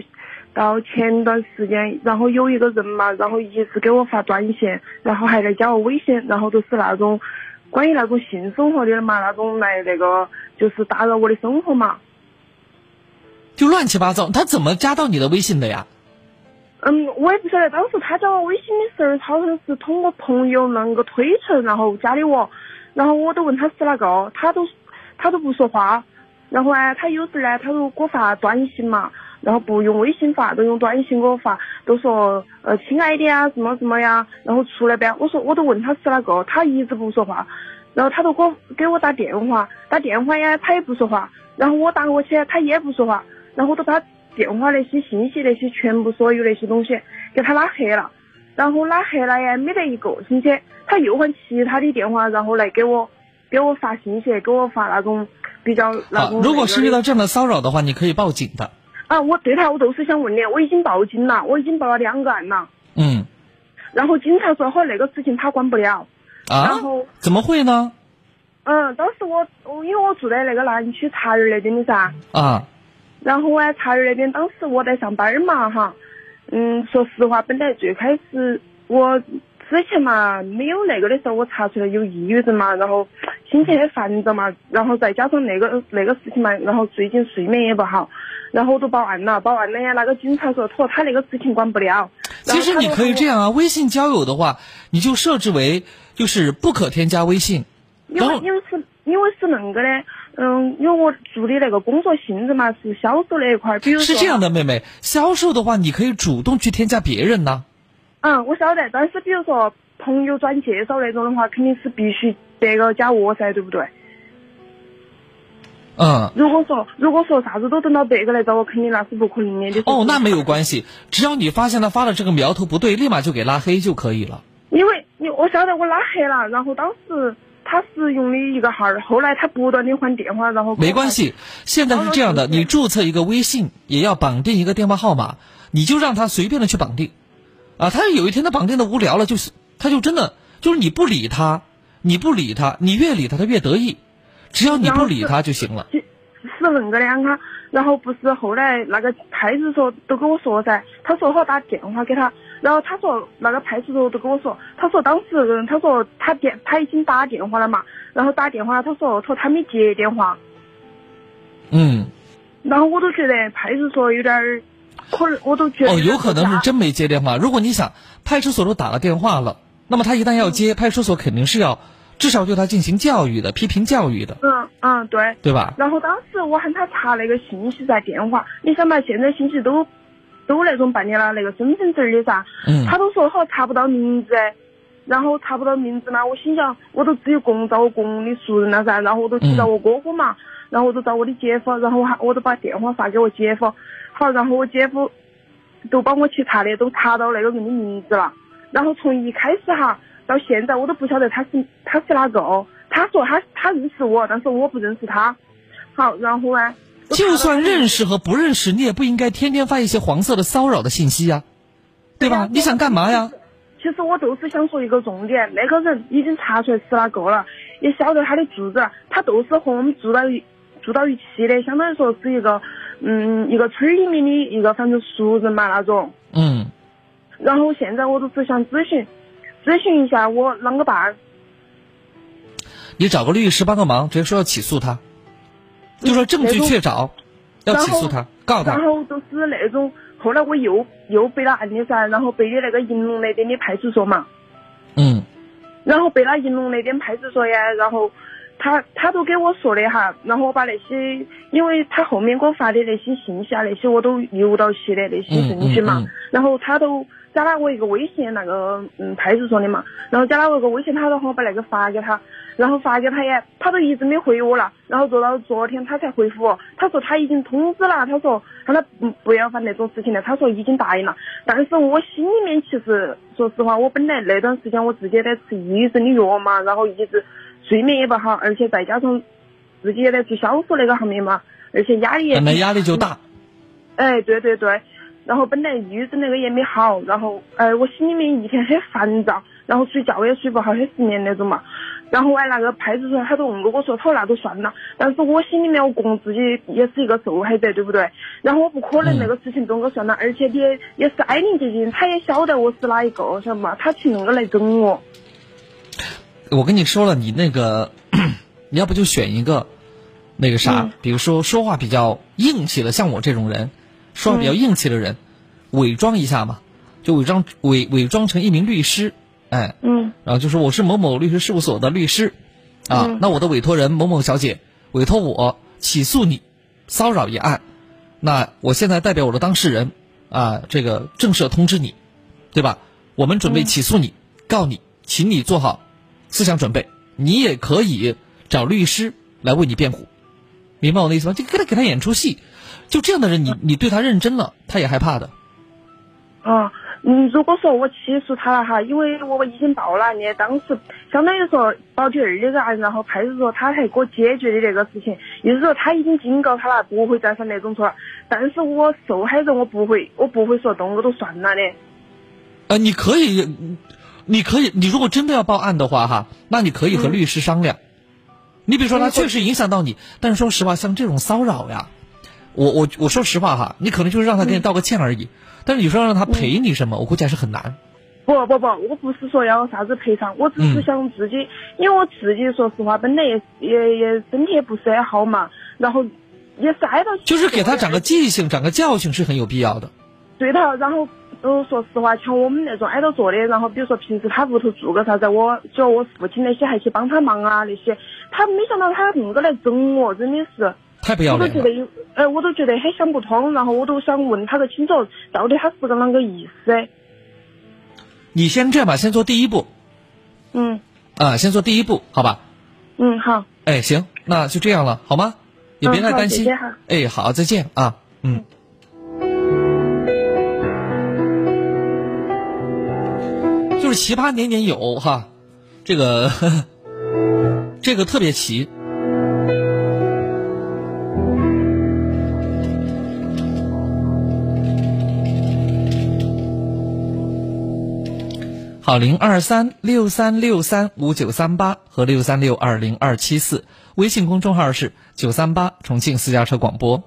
到前段时间，然后有一个人嘛，然后一直给我发短信，然后还来加我微信，然后都是那种关于那种性生活的嘛，那种来那个就是打扰我的生活嘛。就乱七八糟，他怎么加到你的微信的呀？嗯，我也不晓得，当时他加我微信的时候，他好像是通过朋友那个推成，然后加的我，然后我都问他是哪个，他都他都不说话，然后呢，他有时呢，他都给我发短信嘛，然后不用微信发，都用短信给我发，都说呃亲爱的呀，什么什么呀，然后出来呗，我说我都问他是哪个，他一直不说话，然后他都给我给我打电话，打电话呀，他也不说话，然后我打过去，他也不说话，然后我都把。电话那些信息那些全部所有那些东西给他拉黑了，然后拉黑了呀，没得一个星期，他又换其他的电话，然后来给我给我发信息，给我发那种比较那种。如果是遇到这样的骚扰的话，你可以报警的。啊，我对他我都是想问的，我已经报警了，我已经报了两个案了。嗯。然后警察说好那个事情他管不了。啊？然后怎么会呢？嗯，当时我我因为我住在那个南区茶园那边的噻。啊。然后啊，茶园那边当时我在上班嘛哈，嗯，说实话，本来最开始我之前嘛没有那个的时候，我查出来有抑郁症嘛，然后心情也烦躁嘛，然后再加上那个那个事情嘛，然后最近睡眠也不好，然后我都报案了，报案了呀，那个警察说妥，他那个事情管不了。其实你可以这样啊，微信交友的话，你就设置为就是不可添加微信。因为因为是因为是恁个的。嗯，因为我做的那个工作性质嘛是销售那一块，比如是这样的，妹妹，销售的话你可以主动去添加别人呢。嗯，我晓得，但是比如说朋友转介绍那种的话，肯定是必须别个加我噻，对不对？嗯。如果说如果说啥子都等到别个来找我，肯定那是不可能的。哦，那没有关系，只要你发现他发的这个苗头不对，立马就给拉黑就可以了。因为你我晓得我拉黑了，然后当时。他是用的一个号，后来他不断的换电话，然后没关系。现在是这样的，你注册一个微信也要绑定一个电话号码，你就让他随便的去绑定，啊，他有一天他绑定的无聊了，就是他就真的就是你不理他，你不理他，你越理他他越得意，只要你不理他就行了。是恁个的，他。然后不是后来那个派出所都跟我说噻，他说好打电话给他，然后他说那个派出所都跟我说，他说当时他说他电他已经打电话了嘛，然后打电话他说说他没接电话，嗯，然后我都觉得派出所有点儿，可能我都觉得哦，有可能是真没接电话。如果你想派出所都打了电话了，那么他一旦要接，派出所肯定是要。至少对他进行教育的、批评教育的。嗯嗯，对，对吧？然后当时我喊他查那个信息在电话，你想嘛，现在信息都都那种办理了那个身份证的噻。嗯。他都说好查不到名字，然后查不到名字嘛，我心想我都只有公找我公的熟人了噻，然后我都去找我哥哥嘛，然后我就找我的姐夫，然后我还我都把电话发给我姐夫，好，然后我姐夫都帮我去查的，都查到那个人的名字了，然后从一开始哈。到现在我都不晓得他是他是哪个，他说他他认识我，但是我不认识他。好，然后呢？就算认识和不认识，你也不应该天天发一些黄色的骚扰的信息呀，对吧？你想干嘛呀？其实我就是想说一个重点，那个人已经查出来是哪个了，也晓得他的住址，他就是和我们住到一住到一起的，相当于说是一个嗯一个村里面的一个反正熟人嘛那种。嗯。然后现在我就是想咨询。咨询一下我啷个办？你找个律师帮个忙，直接说要起诉他，就说证据确凿，要起诉他，告他。然后就是那种，后来我又又背了案的噻，然后背的那个银龙那边的派出所嘛。嗯。然后背了银龙那边派出所呀，然后他他都给我说的哈，然后我把那些，因为他后面给我发的那些信息啊，那些我都留到起的那些证据嘛，然后他都。加了我一个微信，那个嗯派出所的嘛，然后加了我一个微信，他说我把那个发给他，然后发给他也，他都一直没回我了，然后做到昨天他才回复我，他说他已经通知了，他说让他不不要犯那种事情了，他说已经答应了，但是我心里面其实说实话，我本来那段时间我自己也在吃抑郁症的药嘛，然后一直睡眠也不好，而且再加上自己也在做销售那个行业嘛，而且压力也本来压力就大。哎，对对对，然后本来抑郁症那个也没好，然后哎，我心里面一天很烦躁，然后睡觉也睡不好，很失眠那种嘛。然后哎，那个派出所他都问过我说，他说那就算了，但是我心里面我供自己也是一个受害者，对不对？然后我不可能那个事情都给我算了，而且你也也是挨邻接近，他也晓得我是哪一个，晓得嘛？他去那个来整我。我跟你说了，你那个，[clears throat] 你要不就选一个，那个啥，比如说说话比较硬气的，像我这种人。说话比较硬气的人，伪装一下嘛，就伪装伪伪装成一名律师，哎，嗯，然后就说我是某某律师事务所的律师，啊，那我的委托人某某小姐委托我起诉你骚扰一案，那我现在代表我的当事人啊，这个正式通知你，对吧？我们准备起诉你，告你，请你做好思想准备，你也可以找律师来为你辩护，明白我的意思吗？就给他给他演出戏。就这样的人，你你对他认真了，他也害怕的。啊，嗯，如果说我起诉他了哈，因为我已经报了案的，当时相当于说报第二个案，然后派出所他才给我解决的那个事情，意思说他已经警告他了，不会再犯那种错。但是我受害人，我不会，我不会说动我都算了的。呃，你可以，你可以，你如果真的要报案的话哈，那你可以和律师商量。你比如说他确实影响到你，但是说实话，像这种骚扰呀。我我我说实话哈，你可能就是让他给你道个歉而已，但是你说让他赔你什么，我估计还是很难。不不不，我不是说要啥子赔偿，我只是想自己，因为我自己说实话，本来也也也身体也不是很好嘛，然后也是挨到。就是给他长个记性，长个教训是很有必要的。对头，然后嗯，说实话，像我们那种挨到做的，然后比如说平时他屋头做个啥子，我就我父亲那些还去帮他忙啊那些，他没想到他那个来整我，真的是。太不要脸了！我都觉得有，哎，我都觉得很想不通，然后我都想问他个清楚，到底他是个啷个意思？你先这样吧，先做第一步。嗯。啊，先做第一步，好吧？嗯，好。哎，行，那就这样了，好吗？也别太担心。哎，好，再见啊，嗯。就是奇葩年年有哈，这个 [laughs] 这个特别奇。好，零二三六三六三五九三八和六三六二零二七四，微信公众号是九三八重庆私家车广播。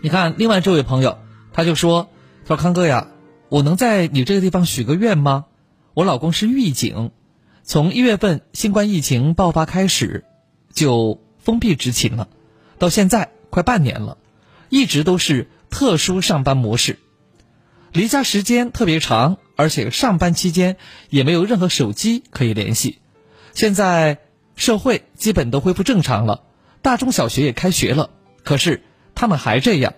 你看，另外这位朋友，他就说：“他说康哥呀，我能在你这个地方许个愿吗？我老公是狱警，从一月份新冠疫情爆发开始，就封闭执勤了，到现在快半年了，一直都是。”特殊上班模式，离家时间特别长，而且上班期间也没有任何手机可以联系。现在社会基本都恢复正常了，大中小学也开学了，可是他们还这样，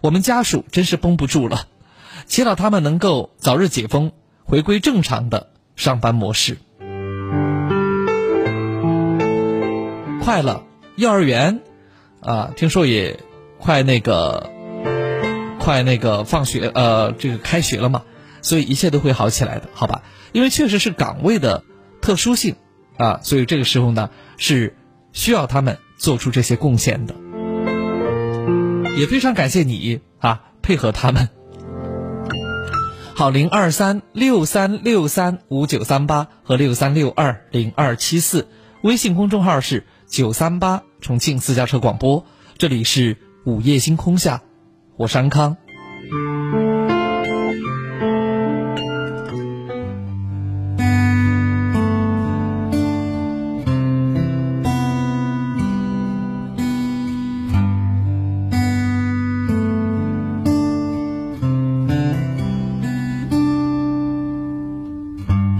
我们家属真是绷不住了。祈祷他们能够早日解封，回归正常的上班模式。快了，幼儿园啊，听说也快那个。快那个放学，呃，这个开学了嘛，所以一切都会好起来的，好吧？因为确实是岗位的特殊性啊，所以这个时候呢是需要他们做出这些贡献的，也非常感谢你啊，配合他们。好，零二三六三六三五九三八和六三六二零二七四，微信公众号是九三八重庆私家车广播，这里是午夜星空下。我是安康。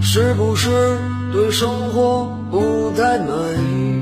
是不是对生活不太满意？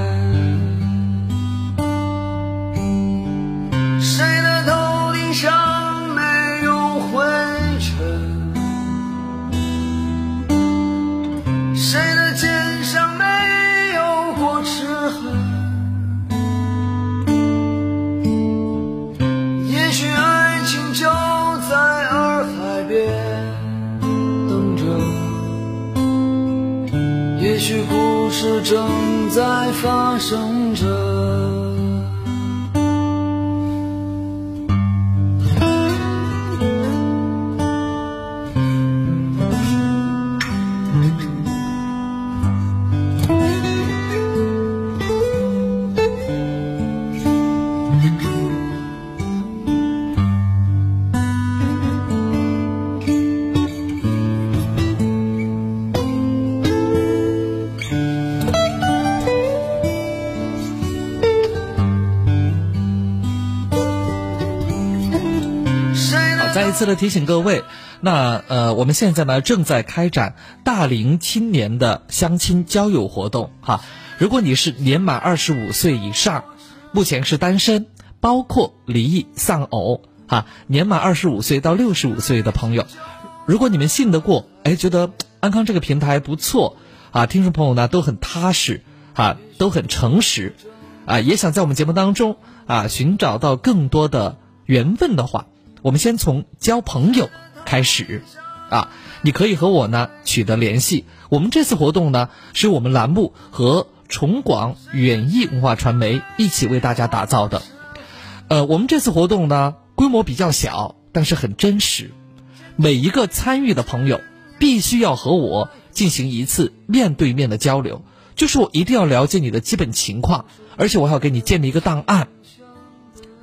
生着。的提醒各位，那呃，我们现在呢正在开展大龄青年的相亲交友活动哈。如果你是年满二十五岁以上，目前是单身，包括离异、丧偶哈，年满二十五岁到六十五岁的朋友，如果你们信得过，哎，觉得安康这个平台不错啊，听众朋友呢都很踏实啊，都很诚实啊，也想在我们节目当中啊寻找到更多的缘分的话。我们先从交朋友开始，啊，你可以和我呢取得联系。我们这次活动呢，是我们栏目和崇广远艺文化传媒一起为大家打造的。呃，我们这次活动呢，规模比较小，但是很真实。每一个参与的朋友，必须要和我进行一次面对面的交流，就是我一定要了解你的基本情况，而且我还要给你建立一个档案。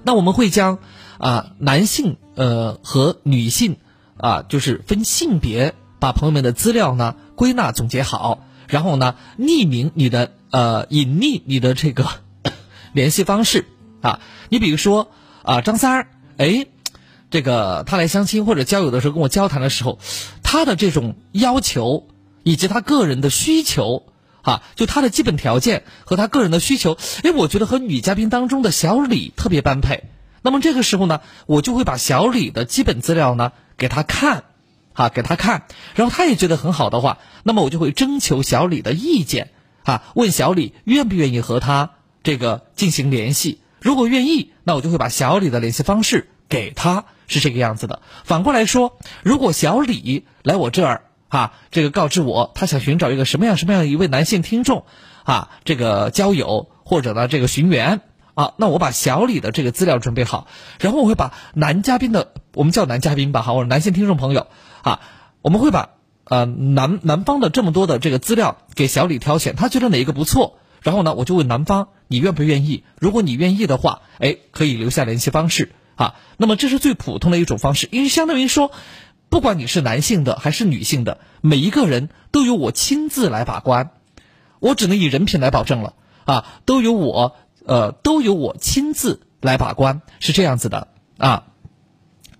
那我们会将啊男性呃和女性啊就是分性别把朋友们的资料呢归纳总结好，然后呢匿名你的呃隐匿你的这个 [coughs] 联系方式啊，你比如说啊张三儿哎这个他来相亲或者交友的时候跟我交谈的时候，他的这种要求以及他个人的需求。啊，就他的基本条件和他个人的需求，哎，我觉得和女嘉宾当中的小李特别般配。那么这个时候呢，我就会把小李的基本资料呢给他看，啊，给他看，然后他也觉得很好的话，那么我就会征求小李的意见，啊，问小李愿不愿意和他这个进行联系。如果愿意，那我就会把小李的联系方式给他，是这个样子的。反过来说，如果小李来我这儿。啊，这个告知我，他想寻找一个什么样什么样一位男性听众，啊，这个交友或者呢这个寻缘啊，那我把小李的这个资料准备好，然后我会把男嘉宾的，我们叫男嘉宾吧，好，或者男性听众朋友，啊，我们会把呃男男方的这么多的这个资料给小李挑选，他觉得哪一个不错，然后呢我就问男方你愿不愿意，如果你愿意的话，哎，可以留下联系方式啊，那么这是最普通的一种方式，因为相当于说。不管你是男性的还是女性的，每一个人都由我亲自来把关，我只能以人品来保证了啊，都由我呃都由我亲自来把关，是这样子的啊。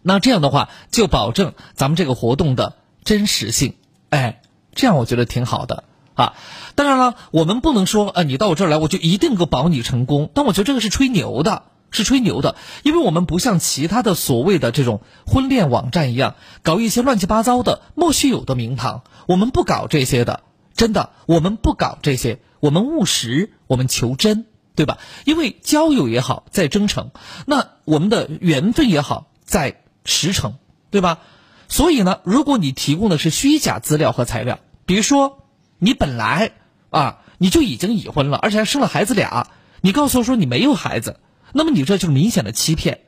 那这样的话就保证咱们这个活动的真实性，哎，这样我觉得挺好的啊。当然了，我们不能说呃你到我这儿来我就一定能够保你成功，但我觉得这个是吹牛的。是吹牛的，因为我们不像其他的所谓的这种婚恋网站一样，搞一些乱七八糟的莫须有的名堂。我们不搞这些的，真的，我们不搞这些。我们务实，我们求真，对吧？因为交友也好，在真诚；那我们的缘分也好，在实诚，对吧？所以呢，如果你提供的是虚假资料和材料，比如说你本来啊你就已经已婚了，而且还生了孩子俩，你告诉我说你没有孩子，那么你这就是明显的欺骗。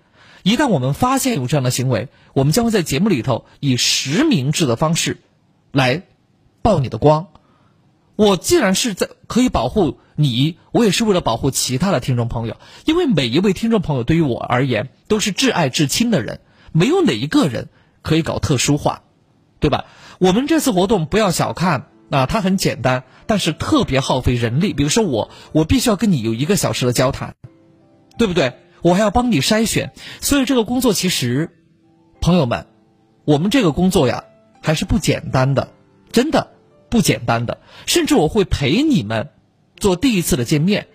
一旦我们发现有这样的行为，我们将会在节目里头以实名制的方式来曝你的光。我既然是在可以保护你，我也是为了保护其他的听众朋友，因为每一位听众朋友对于我而言都是至爱至亲的人，没有哪一个人可以搞特殊化，对吧？我们这次活动不要小看啊，它很简单，但是特别耗费人力。比如说我，我必须要跟你有一个小时的交谈，对不对？我还要帮你筛选，所以这个工作其实，朋友们，我们这个工作呀还是不简单的，真的不简单的。甚至我会陪你们做第一次的见面，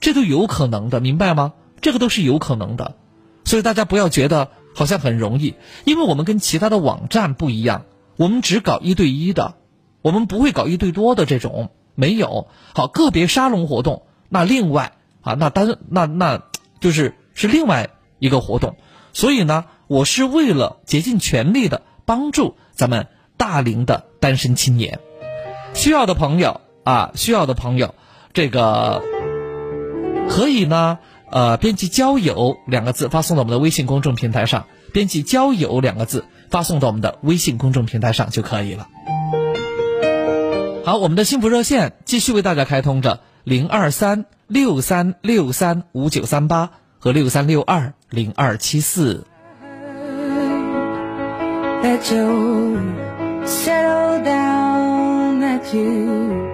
这都有可能的，明白吗？这个都是有可能的，所以大家不要觉得好像很容易，因为我们跟其他的网站不一样，我们只搞一对一的，我们不会搞一对多的这种，没有。好，个别沙龙活动，那另外啊，那单那那就是。是另外一个活动，所以呢，我是为了竭尽全力的帮助咱们大龄的单身青年，需要的朋友啊，需要的朋友，这个可以呢，呃，编辑“交友”两个字发送到我们的微信公众平台上，编辑“交友”两个字发送到我们的微信公众平台上就可以了。好，我们的幸福热线继续为大家开通着零二三六三六三五九三八。和六三六二零二七四。That you settle down, at you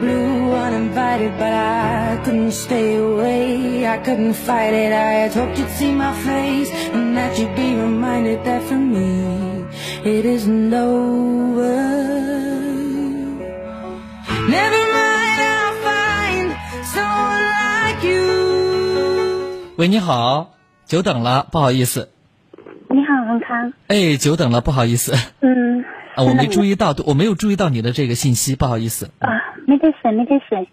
Blue uninvited, but I couldn't stay away. I couldn't fight it. I had hoped you'd see my face and that you'd be reminded that for me it isn't over. Never mind, I'll find someone like you. 喂，你好，久等了，不好意思。你好，文康。哎，久等了，不好意思。嗯。啊，我没注意到，我没有注意到你的这个信息，不好意思。啊，没得事，没得事。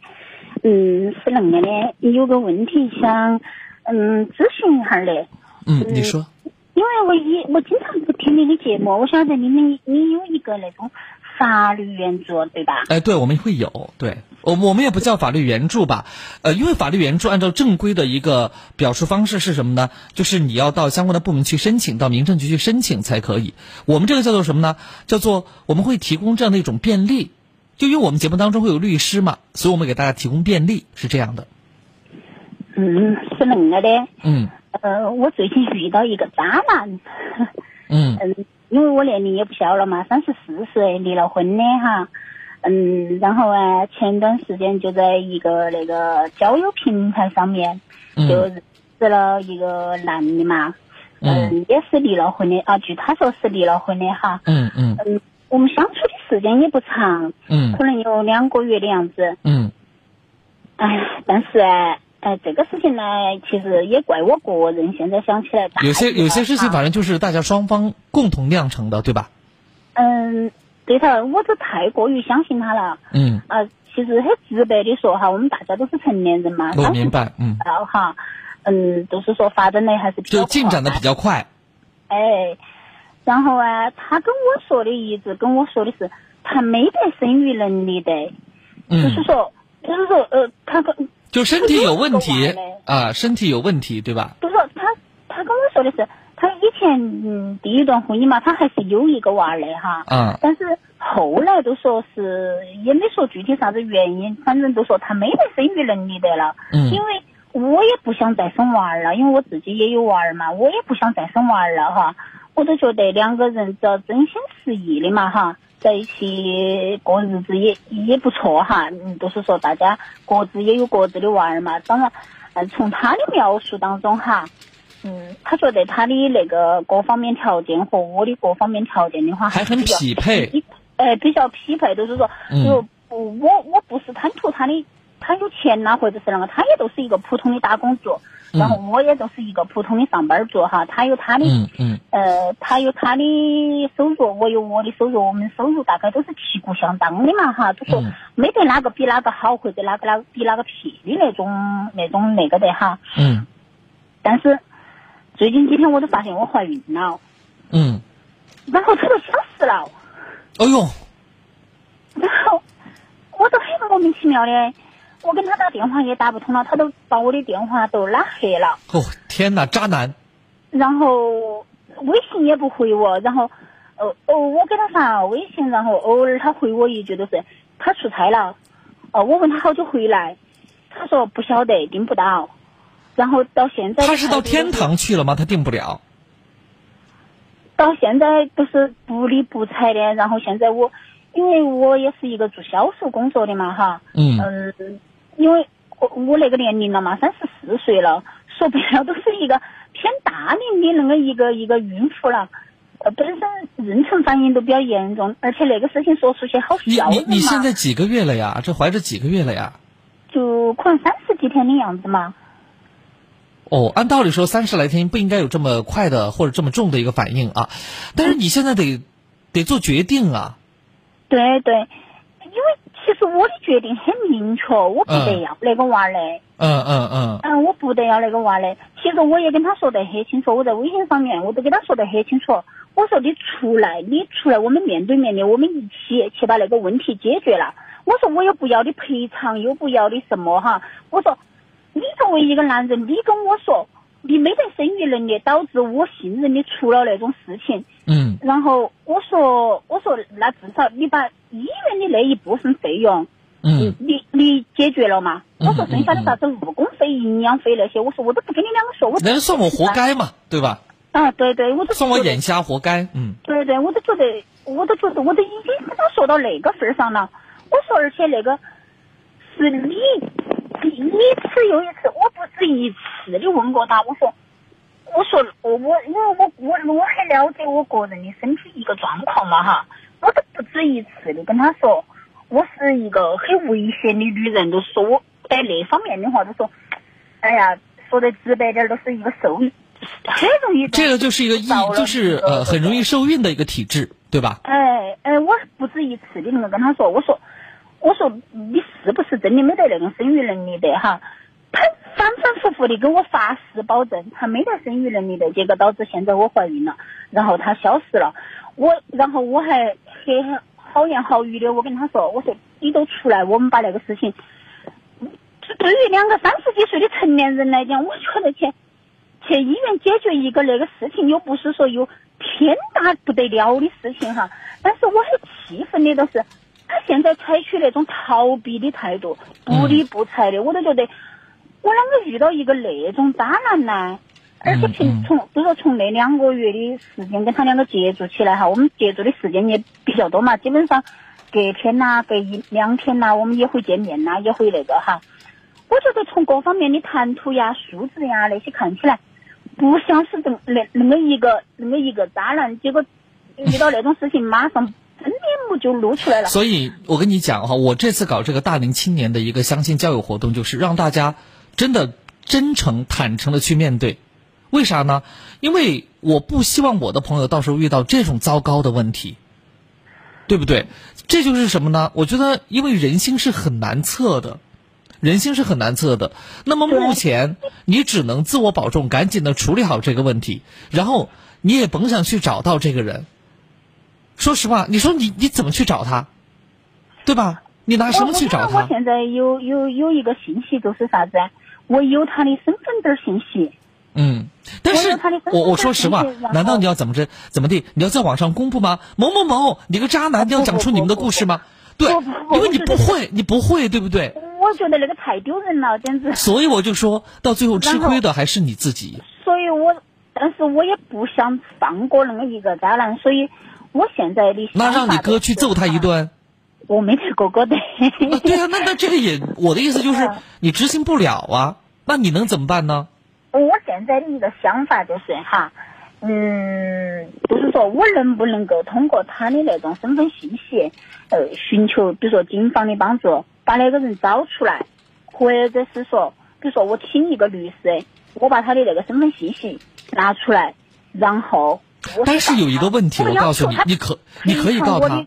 嗯，是恁个的，有个问题想嗯咨询一下的。嗯，你说。因为我一我经常不听你的节目，我晓得你们你有一个那种。法律援助对吧？哎，对，我们会有，对，我我们也不叫法律援助吧，呃，因为法律援助按照正规的一个表述方式是什么呢？就是你要到相关的部门去申请，到民政局去申请才可以。我们这个叫做什么呢？叫做我们会提供这样的一种便利，就因为我们节目当中会有律师嘛，所以我们给大家提供便利，是这样的。嗯，是恁个的。嗯。呃，我最近遇到一个渣男。嗯。嗯。因为我年龄也不小了嘛，三十四岁，离了婚的哈，嗯，然后啊，前段时间就在一个那个交友平台上面，就认识了一个男的嘛，嗯，也是离了婚的啊，据他说是离了婚的哈，嗯嗯，嗯，我们相处的时间也不长，嗯，可能有两个月的样子，嗯，哎，但是哎。哎，这个事情呢，其实也怪我个人。现在想起来，有些有些事情，反正就是大家双方共同酿成的，对吧？嗯，对头，我都太过于相信他了。嗯。啊，其实很直白的说哈，我们大家都是成年人嘛。我明白，嗯。然后哈，嗯，就是说发展的还是比较就进展的比较快。哎，然后啊，他跟我说的一直跟我说的是，他没得生育能力的。嗯。就是说，就是说，呃，他跟。就身体有问题啊，身体有问题，对吧？不是他，他跟我说的是，他以前嗯第一段婚姻嘛，他还是有一个娃儿的哈。嗯。但是后来都说是也没说具体啥子原因，反正都说他没得生育能力的了。嗯。因为我也不想再生娃儿了，因为我自己也有娃儿嘛，我也不想再生娃儿了哈。我都觉得两个人只要真心实意的嘛哈。在一起过日子也也不错哈，嗯，就是说大家各自也有各自的娃儿嘛。当然，呃，从他的描述当中哈，嗯，他觉得他的那个各方面条件和我的各方面条件的话还很匹配，呃，比较匹配，就是说，嗯就不我我不是贪图他的他有钱呐、或者是啷个，他也都是一个普通的打工族，嗯然后我也就是一个普通的上班族哈，他有他的，嗯嗯呃，他有他的收入，我有我的收入，我们收入大概都是旗鼓相当的嘛哈，就说嗯没得哪个比哪个好，或者哪个哪个比哪个撇的那种那种那个的哈。嗯但是最近几天我都发现我怀孕了，嗯，然后他就消失了，哎呦，然后我都很莫名其妙的，我跟他打电话也打不通了，他都把我的电话都拉黑了。哦天哪，渣男，然后微信也不回我，然后哦哦，我给他发微信，然后偶尔他回我一句就是他出差了，哦，我问他好久回来，他说不晓得订不到，然后到现在他是到天堂去了吗？他订不了。到现在都是不理不睬的，然后现在我因为我也是一个做销售工作的嘛哈，嗯嗯，因为我我那个年龄了嘛，三十四岁了，说白了都是一个偏大龄的那个一个一个孕妇了。呃，本身妊娠反应都比较严重，而且那个事情说出去好你你你现，在几个月了呀？这怀着几个月了呀？就可能三十几天的样子嘛。哦，按道理说三十来天不应该有这么快的或者这么重的一个反应啊，但是你现在得得做决定啊。对对，我的决定很明确，我不得要那个娃嘞。嗯嗯嗯嗯，我不得要那个娃的。其实我也跟他说得很清楚，我在微信上面我都跟他说得很清楚。我说你出来，你出来，我们面对面的，我们一起去把那个问题解决了。我说我又不要你赔偿，又不要你什么哈。我说你作为一个男人，你跟我说你没得生育能力，导致我信任你出了那种事情。嗯然后我说我说那至少你把医院的那一部分费用。嗯你你解决了嘛？嗯我说剩下的啥子误工费、营养费那些，我说我都不跟你两个说，我人算我活该嘛，对吧？啊，对对，我都觉得算我眼瞎活该。嗯对对，我都觉得，我都觉得，我都已经跟他说到那个份儿上了。我说，而且那个是你你一次又一次，我不止一次的问过他，我说。我说我我因为我我我很了解我个人的身体一个状况嘛哈，我都不止一次的跟他说，我是一个很危险的女人，都说我在那方面的话都说，哎呀，说的直白点儿，都是一个受孕，很容易这个就是一个易，就是呃很容易受孕的一个体质，对吧？哎哎，我不止一次的那个跟他说，我说我说你是不是真的没得那种生育能力的哈？他反反复复的给我发誓保证他没得生育能力的，结果导致现在我怀孕了，然后他消失了。我然后我还很好言好语的，我跟他说，我说你都出来，我们把那个事情，对于两个三十几岁的成年人来讲，我觉得去去医院解决一个那个事情，又不是说有天大不得了的事情哈。但是我很气愤的都是，他现在采取那种逃避的态度，不理不睬的，我都觉得我啷个遇到一个那种渣男呢？而且平从就说从那两个月的时间跟他两个接触起来哈，我们接触的时间也比较多嘛，基本上隔天呐、隔一两天呐、我们也会见面呐、也会那个哈。我觉得从各方面的谈吐呀、素质呀那些看起来，不像是这么那那么一个那么一个渣男，结果遇到那种事情，马上真真面目就露出来了。所以我跟你讲哈，我这次搞这个大龄青年的一个相亲交友活动，就是让大家真的真诚坦诚的去面对。为啥呢？因为我不希望我的朋友到时候遇到这种糟糕的问题，对不对？这就是什么呢？我觉得，因为人心是很难测的，人心是很难测的。那么目前你只能自我保重，赶紧的处理好这个问题，然后你也甭想去找到这个人。说实话，你说你你怎么去找他，对吧？你拿什么去找他我？现在有有有一个信息，就是啥子？我有他的身份证信息。嗯，但是我我我说实话难道你要怎么着怎么地？你要在网上公布吗？某某某，你个渣男，你要讲出你们的故事吗？对，因为你不会，你不会，对不对？我觉得那个太丢人了，简直。所以我就说到最后吃亏的还是你自己。所以我，但是我也不想放过那么一个渣男，所以我现在的那让你哥去揍他一顿。我没得哥哥的。对啊，那那这个也，我的意思就是你执行不了啊。那你能怎么办呢？我现在的一个想法就是哈，嗯，就是说我能不能够通过他的那种身份信息，呃，寻求比如说警方的帮助，把那个人找出来，或者是说，比如说我请一个律师，我把他的那个身份信息拿出来，然后我但是有一个问题，我告诉你，你可你可以告他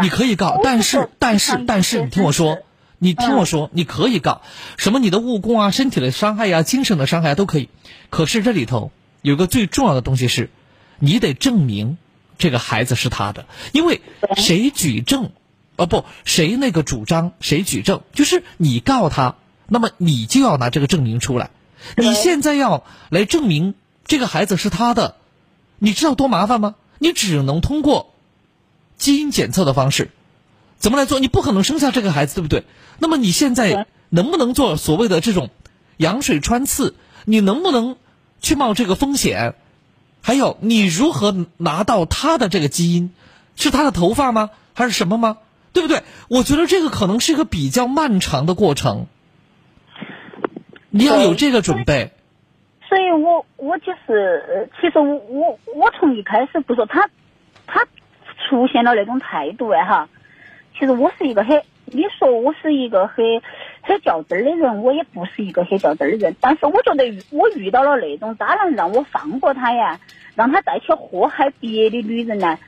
你可以告，但是但是但是你听我说，你听我说，你可以告什么你的误工啊、身体的伤害呀、精神的伤害啊都可以。可是这里头有个最重要的东西是，你得证明这个孩子是他的，因为谁举证，哦不，谁那个主张谁举证，就是你告他，那么你就要拿这个证明出来。你现在要来证明这个孩子是他的，你知道多麻烦吗？你只能通过基因检测的方式，怎么来做？你不可能生下这个孩子，对不对？那么你现在能不能做所谓的这种羊水穿刺？你能不能去冒这个风险？还有，你如何拿到他的这个基因？是他的头发吗？还是什么吗？对不对？我觉得这个可能是一个比较漫长的过程，你要有这个准备。所以我我就是，其实我我我从一开始不说他，他出现了那种态度哎哈，其实我是一个很，你说我是一个很很较真儿的人，我也不是一个很较真儿的人，但是我觉得我遇到了那种渣男，让我放过他呀，让他再去祸害别的女人呢，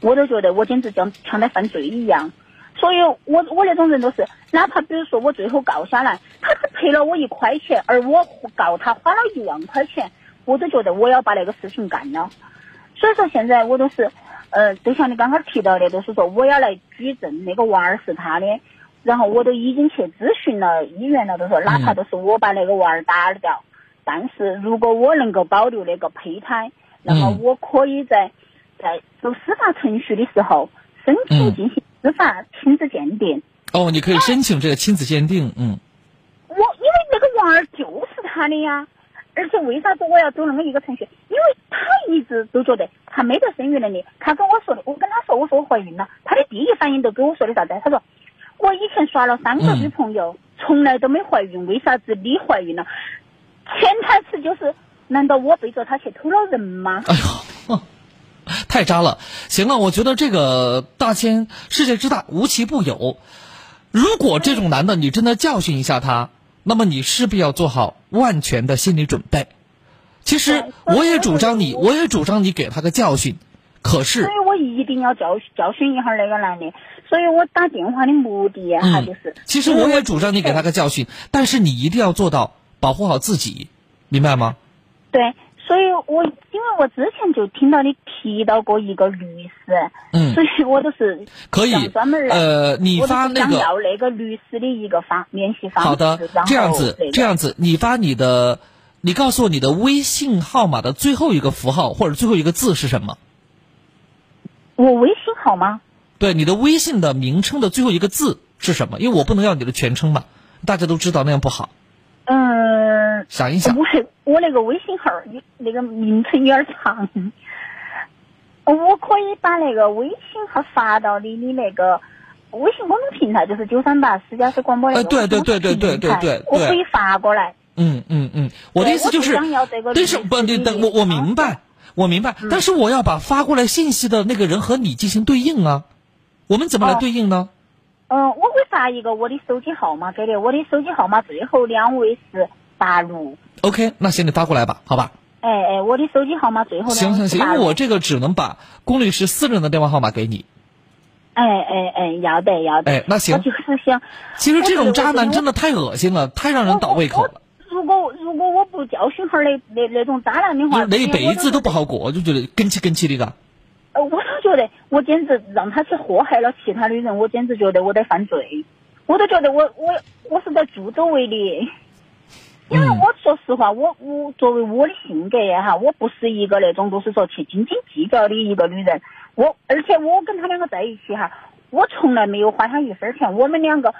我都觉得我简直像像在犯罪一样。所以我我那种人都是，哪怕比如说我最后告下来，他只赔了我一块钱，而我告他花了一万块钱，我都觉得我要把那个事情干了。所以说现在我都是，呃，就像你刚刚提到的，就是说我要来举证那个娃儿是他的，然后我都已经去咨询了医院了，都说哪怕都是我把那个娃儿打掉，但是如果我能够保留那个胚胎，那么我可以在在走司法程序的时候申请进行司法亲子鉴定。哦，你可以申请这个亲子鉴定，嗯。我因为那个娃儿就是他的呀，而且为啥子我要走那么一个程序？因为他一直都觉得他没得生育能力。他跟我说的，我跟他说我说我怀孕了，他的第一反应都跟我说的啥子？他说我以前耍了三个女朋友，从来都没怀孕，为啥子你怀孕了？潜台词就是，难道我背着他去偷了人吗？哎呦，太渣了！行了，我觉得这个大千世界之大，无奇不有。如果这种男的你真的教训一下他，那么你势必要做好万全的心理准备。其实我也主张你，我也主张你给他个教训。可是所以我一定要教教训一下那个男的。所以我打电话的目的呀，哈，就是。嗯其实我也主张你给他个教训，但是你一定要做到保护好自己，明白吗？对，所以我因为我之前就听到你提到过一个律师，嗯所以我都是可以专门呃你发那个想要那个律师的一个方联系方式。好的这样子那，个这样子，你发你的，你告诉我你的微信号码的最后一个符号或者最后一个字是什么？我微信号吗？对，你的微信的名称的最后一个字是什么？因为我不能要你的全称嘛，大家都知道那样不好。嗯，想一想，我那个微信号，有那个名称有点长。我可以把那个微信号发到你，你那个微信公众平台，就是九三八私家车广播。嗯，对对对对对对，我可以发过来。嗯嗯嗯，我的意思就是，但是，不，对，等我我明白，我明白，但是我要把发过来信息的那个人和你进行对应啊。我们怎么来对应呢？嗯，我会发一个我的手机号码给你，我的手机号码最后两位是。八六。OK，那行，你发过来吧，好吧？哎哎，我的手机号码最后两行行行。因为我这个只能把龚律师私人的电话号码给你。哎哎哎，要得要得。哎那行我就是想，其实这种渣男真的。太恶心了，太让人倒胃口了，如果如果我不教训哈儿那那那种渣男的话，那一辈子都不好。过，我就觉得跟起跟起的个。呃，我都觉得我简直让他去祸害了其他的人，我简直觉得我在犯罪，我都觉得我我我是在助纣为虐。因为我说实话，我我作为我的性格呀哈，我不是一个那种就是说去斤斤计较的一个女人。我而且我跟他两个在一起哈，我从来没有花他一分钱。我们两个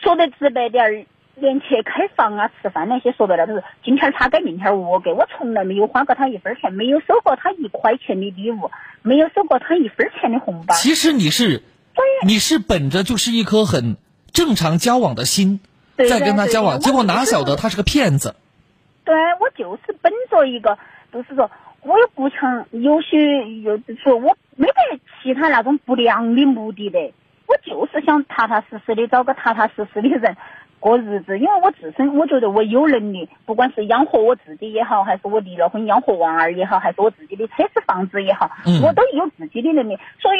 说的直白点儿，连去开房啊、吃饭那些，说白了都是今天他给，明天我给。我从来没有花过他一分钱，没有收过他一块钱的礼物，没有收过他一分钱的红包。其实你是，你是本着就是一颗很正常交往的心，对再跟他交往，结果哪晓得他是个骗子。对我就是本着一个，就是说我也不想有些有说我没得其他那种不良的目的的，我就是想踏踏实实的找个踏踏实实的人过日子，因为我自身我觉得我有能力，不管是养活我自己也好，还是我离了婚养活娃儿也好，还是我自己的车子房子也好，嗯我都有自己的能力，所以。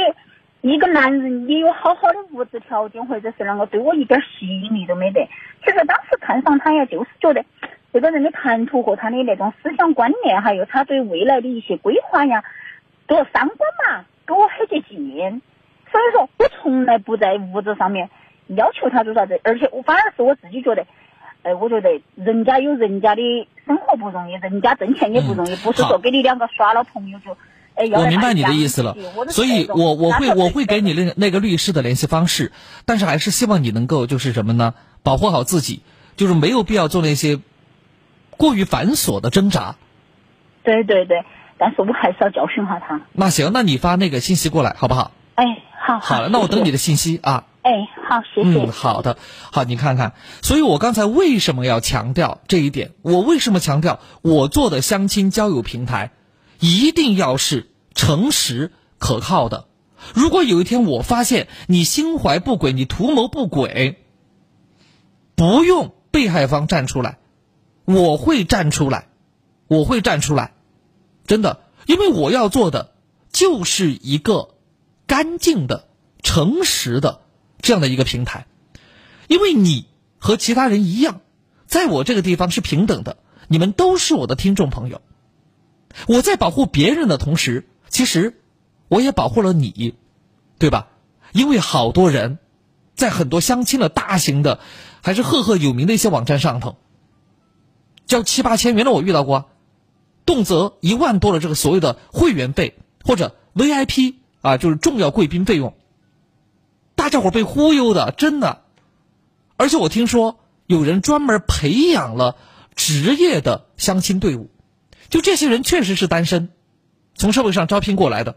一个男人也有好好的物质条件，或者是啷个对我一点吸引力都没得。其实当时看上他呀，就是觉得这个人的谈吐和他的那种思想观念，还有他对未来的一些规划呀，做三观嘛，跟我很接近。所以说我从来不在物质上面要求他做啥子，而且我反而是我自己觉得，哎，我觉得人家有人家的生活不容易，人家挣钱也不容易，不是说给你两个耍了朋友就。我明白你的意思了，所以我我会我会给你那个那个律师的联系方式，但是还是希望你能够就是什么呢？保护好自己，就是没有必要做那些过于繁琐的挣扎。对对对，但是我还是要教训下他。那行，那你发那个信息过来好不好？哎，好好了，那我等你的信息啊。哎，好，谢谢。嗯，好的，好，你看看，所以我刚才为什么要强调这一点？我为什么强调我做的相亲交友平台一定要是诚实可靠的？如果有一天我发现你心怀不轨，你图谋不轨，不用被害方站出来，我会站出来，我会站出来，真的，因为我要做的就是一个干净的、诚实的这样的一个平台，因为你和其他人一样，在我这个地方是平等的，你们都是我的听众朋友。我在保护别人的同时，其实我也保护了你，对吧？因为好多人在很多相亲的大型的，还是赫赫有名的一些网站上头，交七八千，原来我遇到过，动辄一万多的这个所谓的会员费或者 VIP 啊，就是重要贵宾费用，大家伙被忽悠的，真的。而且我听说有人专门培养了职业的相亲队伍，就这些人确实是单身，从社会上招聘过来的，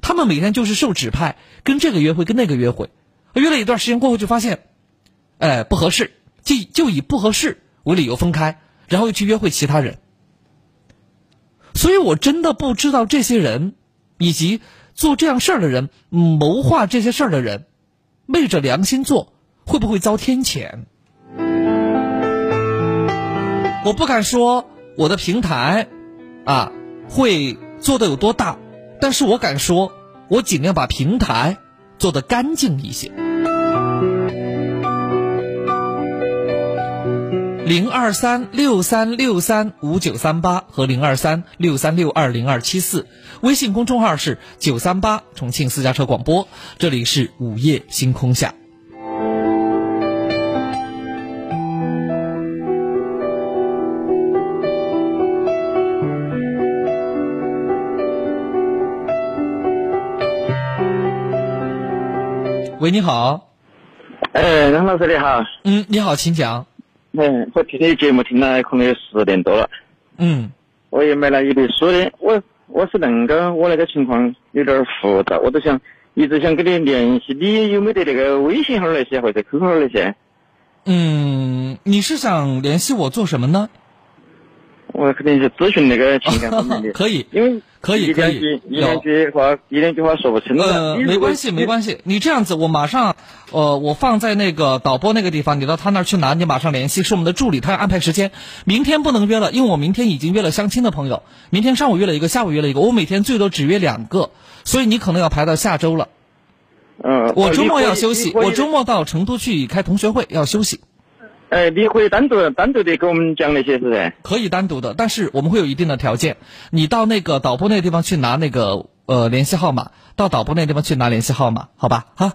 他们每天就是受指派，跟这个约会，跟那个约会，约了一段时间过后就发现，哎，不合适，就就以不合适为理由分开，然后又去约会其他人。所以我真的不知道这些人，以及做这样事儿的人，谋划这些事儿的人，昧着良心做，会不会遭天谴？我不敢说我的平台，啊，会做的有多大，但是我敢说，我尽量把平台做得干净一些。零二三六三六三五九三八和零二三六三六二零二七四，微信公众号是九三八重庆私家车广播，这里是午夜星空下。喂，你好。哎，杨老师你好。嗯，你好，请讲。嗯，我听你节目听了可能有十年多了。嗯。我也买了一本书的，我我是恁个，我那个情况有点复杂，我都想一直想跟你联系，你有没得那个微信号那些或者 QQ 号那些？嗯，你是想联系我做什么呢？我肯定是咨询那个情感方面的。[laughs] 可以，因为可以，一可以两句，一两句话，一两句话说不清了。呃，没关系，没关系。你这样子，我马上，呃，我放在那个导播那个地方，你到他那儿去拿，你马上联系，是我们的助理，他要安排时间。明天不能约了，因为我明天已经约了相亲的朋友，明天上午约了一个，下午约了一个，我每天最多只约两个，所以你可能要排到下周了。嗯，我周末要休息，我周末到成都去开同学会，要休息。哎，你可以单独单独的给我们讲那些，是不是？可以单独的，但是我们会有一定的条件。你到那个导播那个地方去拿那个呃联系号码，到导播那个地方去拿联系号码，好吧？哈。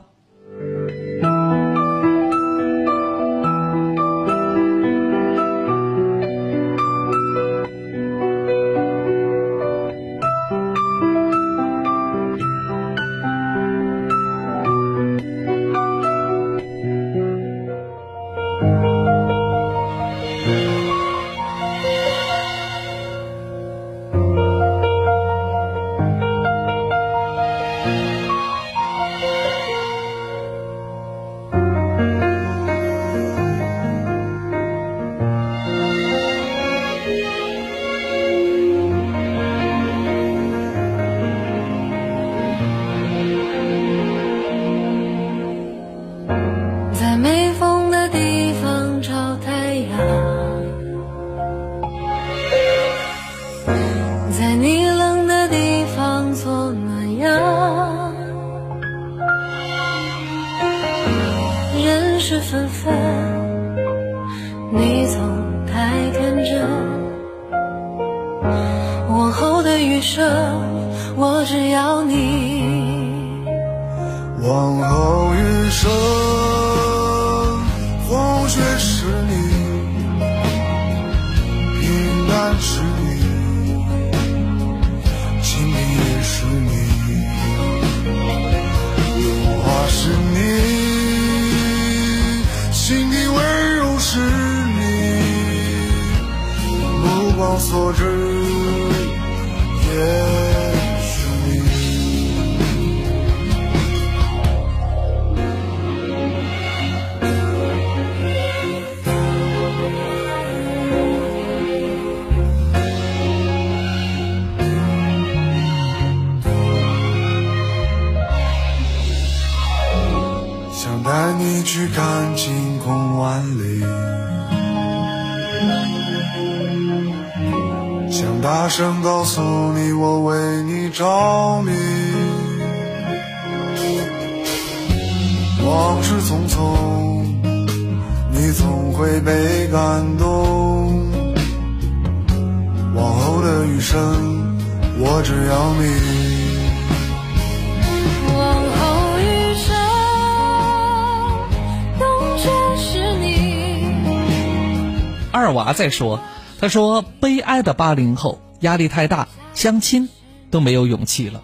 再说，他说悲哀的八零后压力太大，相亲都没有勇气了。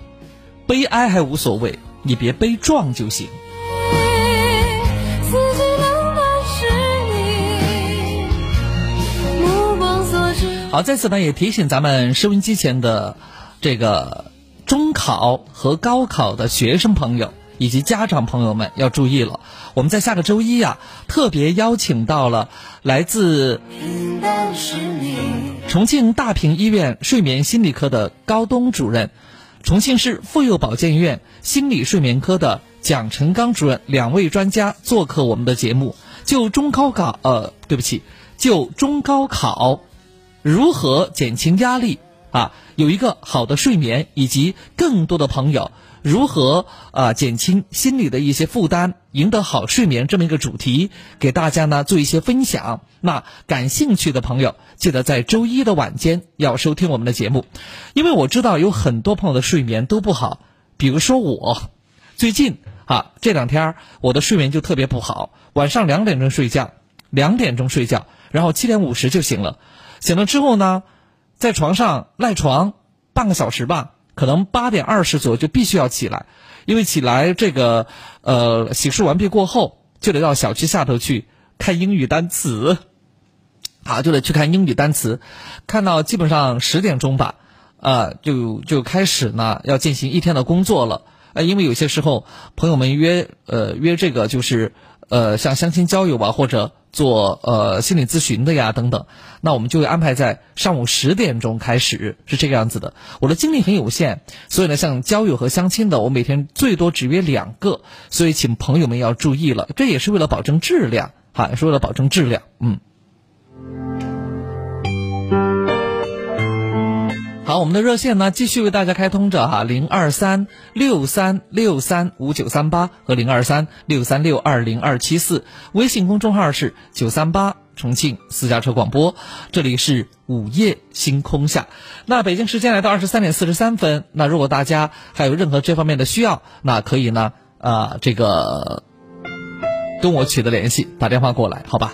悲哀还无所谓，你别悲壮就行。好，在此呢也提醒咱们收音机前的这个中考和高考的学生朋友以及家长朋友们要注意了。我们在下个周一呀、特别邀请到了来自，是你。重庆大平医院睡眠心理科的高东主任，重庆市妇幼保健院心理睡眠科的蒋成刚主任两位专家做客我们的节目，就中高考呃，对不起，就中高考如何减轻压力啊，有一个好的睡眠，以及更多的朋友如何啊减轻心理的一些负担，赢得好睡眠这么一个主题，给大家呢做一些分享。那感兴趣的朋友，记得在周一的晚间要收听我们的节目，因为我知道有很多朋友的睡眠都不好，比如说我，最近啊这两天儿我的睡眠就特别不好，晚上两点钟睡觉，两点钟睡觉，然后七点五十就醒了，醒了之后呢，在床上赖床半个小时吧，可能八点二十左右就必须要起来，因为起来这个呃洗漱完毕过后，就得到小区下头去看英语单词，好就得去看英语单词，看到基本上十点钟吧，呃就就开始呢要进行一天的工作了。呃，因为有些时候朋友们约呃约这个就是呃像相亲交友吧，或者做呃心理咨询的呀等等，那我们就会安排在上午十点钟开始，是这个样子的。我的精力很有限，所以呢，像交友和相亲的，我每天最多只约两个，所以请朋友们要注意了，这也是为了保证质量，哈，是为了保证质量，嗯。好，我们的热线呢继续为大家开通着哈，零二三六三六三五九三八和零二三六三六二零二七四，微信公众号是九三八重庆私家车广播，这里是午夜星空下。那北京时间来到二十三点四十三分，那如果大家还有任何这方面的需要，那可以呢啊、这个跟我取得联系，打电话过来，好吧？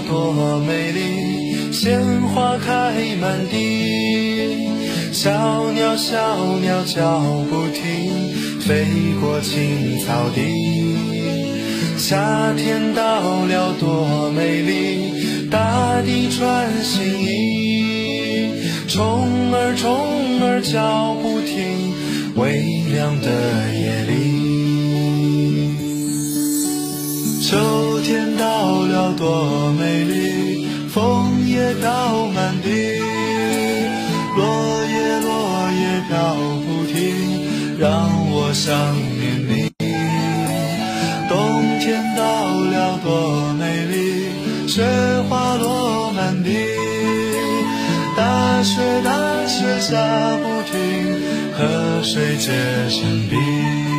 到了多美丽，鲜花开满地，小鸟小鸟叫不停，飞过青草地。夏天到了多美丽，大地穿新衣，虫儿虫儿叫不停，微凉的夜里。秋天到了多美丽，枫叶飘满地，落叶落叶飘不停，让我想念你。冬天到了多美丽，雪花落满地，大雪大雪下不停，河水结成冰。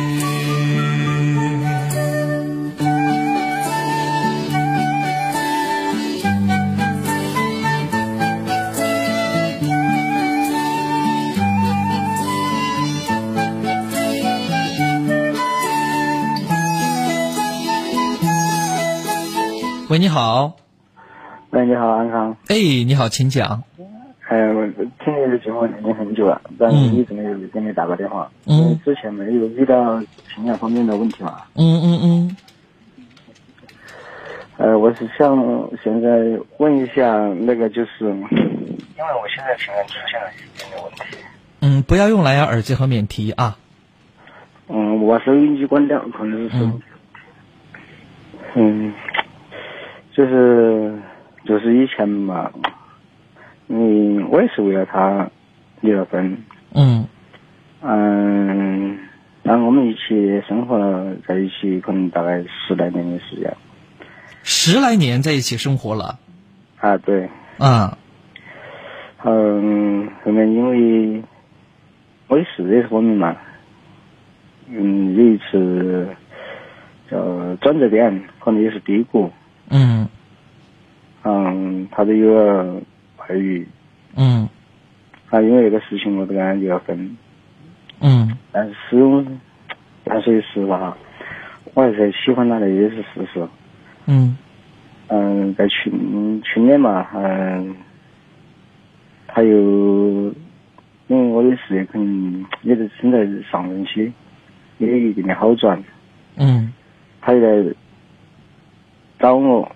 喂，你好。喂，你好，安康。哎，你好，请讲。哎，我听你的节目已经很久了，但是一直没有给你打过电话。嗯。因为之前没有遇到情感方面的问题嘛。嗯嗯嗯。呃，我是想现在问一下，那个就是，因为我现在情感出现了一点点问题。嗯，不要用蓝牙耳机和免提啊。嗯，我把收音机关掉，可能是。嗯。就是就是以前嘛，嗯，我也是为了他离了婚。嗯。嗯，然后我们一起生活了在一起，可能大概十来年的时间。十来年在一起生活了。啊，对。啊。嗯，后面因为我也是也是我们嘛，嗯，有一次叫转折点，可能也是低谷。嗯，嗯，他都有了外遇。嗯，他，因为这个事情我都跟他离了婚。嗯，但是始终，但说实话，我还是喜欢他的，也是事实。嗯，嗯，在去去年嘛，嗯，他又因为我的事业可能也是正在上升期，也有一定的好转。嗯，他又在。找我，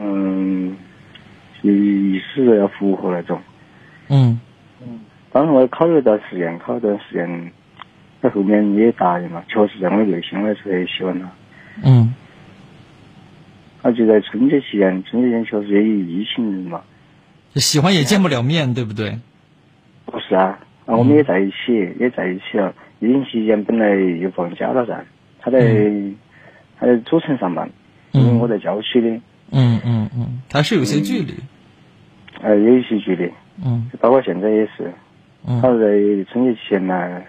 嗯，意思要复合那种。嗯。嗯。当时我考虑一段时间，考虑一段时间，他后面也答应了。确实，在我内心我也是很喜欢他。嗯。那就在春节期间，春节前确实也有疫情嘛。喜欢也见不了面，对不对？不是啊，啊，我们也在一起，也在一起了。疫情期间本来又放假了噻，他在他在主城上班。因为我在郊区的，嗯嗯嗯，它是有些距离，呃，有一些距离，嗯，包括现在也是，嗯，他在春节期间呢，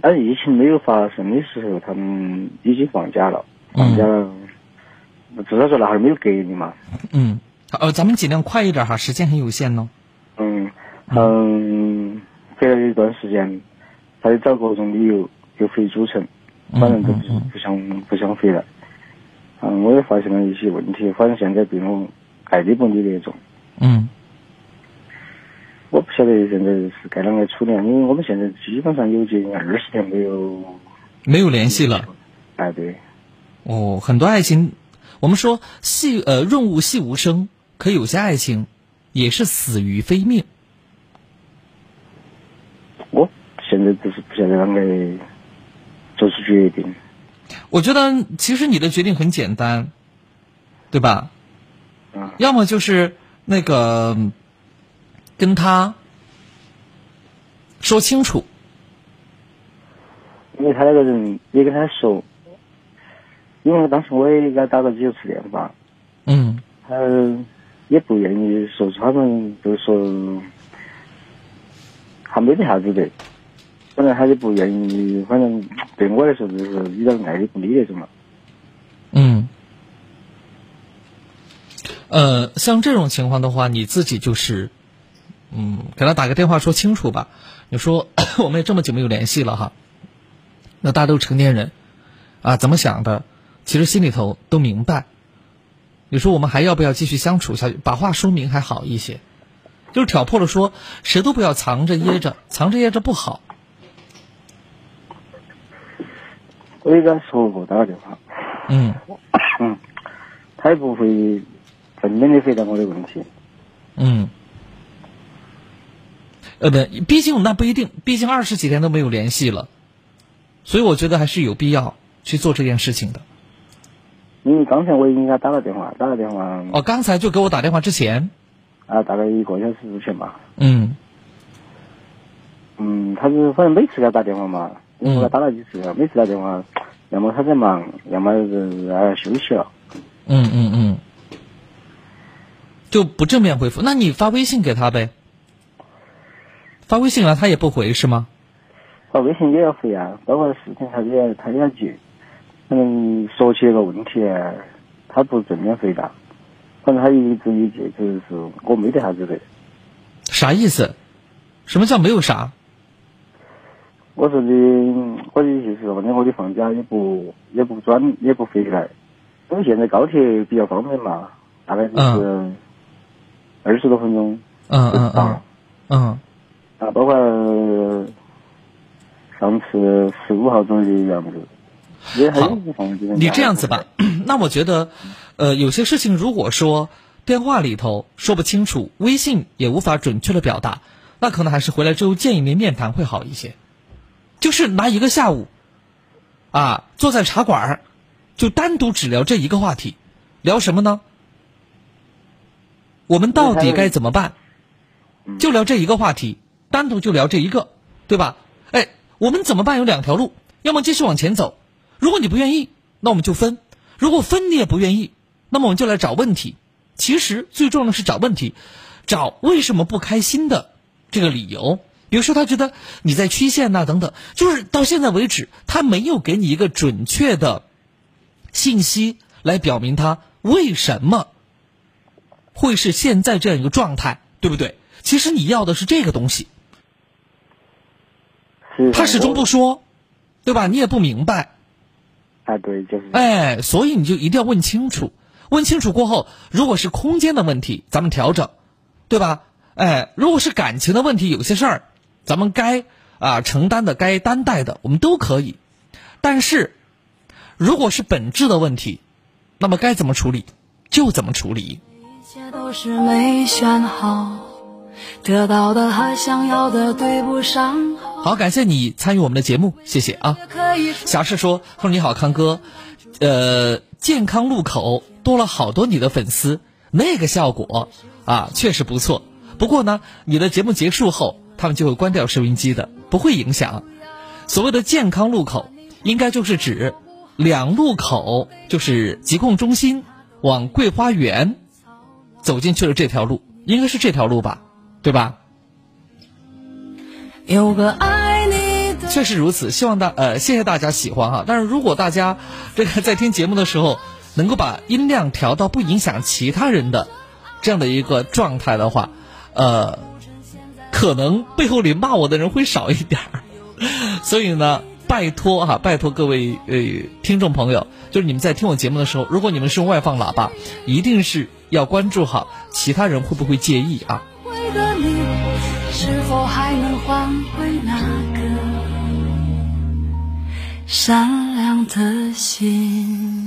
当疫情没有发生的时候，他们已经放假了，放假了，至少说那会儿没有隔离嘛，嗯，呃，咱们尽量快一点哈，时间很有限呢，嗯，嗯，隔了一段时间，他就找各种理由又回主城，反正都不不想不想回来。嗯，我也发现了一些问题，反正现在对我爱理不理那种。嗯。我不晓得现在是该啷个处理，因为我们现在基本上有接近二十天没有没有联系了。哎，对。哦，很多爱情，我们说细呃润物细无声，可有些爱情也是死于非命。我现在就是不晓得啷个做出决定。我觉得其实你的决定很简单，对吧？嗯。要么就是那个跟他说清楚，因为他那个人也跟他说，因为当时我也给他打过几次电话。嗯。他也不愿意说出他们，就说还没得啥子的。反正他就不愿意，反正对我来说就是有点爱理不理那种了。嗯。呃，像这种情况的话，你自己就是，嗯，给他打个电话说清楚吧。你说 [coughs] 我们也这么久没有联系了哈，那大家都成年人，啊，怎么想的？其实心里头都明白。你说我们还要不要继续相处下去？把话说明还好一些，就是挑破了说，谁都不要藏着掖着，藏着掖着不好。我也跟他说过，打个电话。嗯。嗯，他也不会正面的回答我的问题。嗯。呃，不，毕竟那不一定，毕竟二十几天都没有联系了，所以我觉得还是有必要去做这件事情的。因为刚才我已经给他打了电话，打了电话。哦，刚才就给我打电话之前。啊，大概一个小时之前吧。嗯。嗯，他是反正每次给他打电话嘛。我打了几次，每次打电话，要么他在忙，要么是啊休息了。嗯嗯嗯，就不正面回复。那你发微信给他呗。发微信了他也不回是吗？发微信也要回啊，包括事情他也要他也要接。嗯，说起这个问题，他不正面回答，反正他一直一直就是我没得啥子的。啥意思？什么叫没有啥？我说的，我的意思是，反正我的放假也不也不转也不飞来，因为现在高铁比较方便嘛，大概就是二十多分钟。嗯嗯嗯。嗯。啊，包括上次十五号钟的样子。好，你这样子吧，[clears throat] 那我觉得，呃，有些事情如果说电话里头说不清楚，微信也无法准确的表达，那可能还是回来之后见一面面谈会好一些。就是拿一个下午，啊，坐在茶馆儿，就单独只聊这一个话题，聊什么呢？我们到底该怎么办？就聊这一个话题，单独就聊这一个，对吧？哎，我们怎么办？有两条路，要么继续往前走。如果你不愿意，那我们就分；如果分你也不愿意，那么我们就来找问题。其实最重要的是找问题，找为什么不开心的这个理由。比如说，他觉得你在曲线呐，等等，就是到现在为止，他没有给你一个准确的信息来表明他为什么会是现在这样一个状态，对不对？其实你要的是这个东西，他始终不说，对吧？你也不明白。啊，对，就是。哎，所以你就一定要问清楚，问清楚过后，如果是空间的问题，咱们调整，对吧？哎，如果是感情的问题，有些事儿，咱们该啊承担的、该担待的，我们都可以。但是，如果是本质的问题，那么该怎么处理就怎么处理。一切都是没选好，得到的和想要的对不上。好，感谢你参与我们的节目，谢谢啊。小事说：“说你好，康哥，呃，健康路口多了好多你的粉丝，那个效果啊，确实不错。不过呢，你的节目结束后，他们就会关掉收音机的，不会影响。所谓的健康路口，应该就是指两路口，就是疾控中心往桂花园走进去了这条路，应该是这条路吧，对吧？”有个爱你的，确实如此。希望大呃，谢谢大家喜欢哈。但是如果大家这个在听节目的时候，能够把音量调到不影响其他人的这样的一个状态的话，呃，可能背后里骂我的人会少一点儿。[laughs] 所以呢，拜托哈，拜托各位呃听众朋友，就是你们在听我节目的时候，如果你们是用外放喇叭，一定是要关注好其他人会不会介意啊。是否还能换回那个善良的心？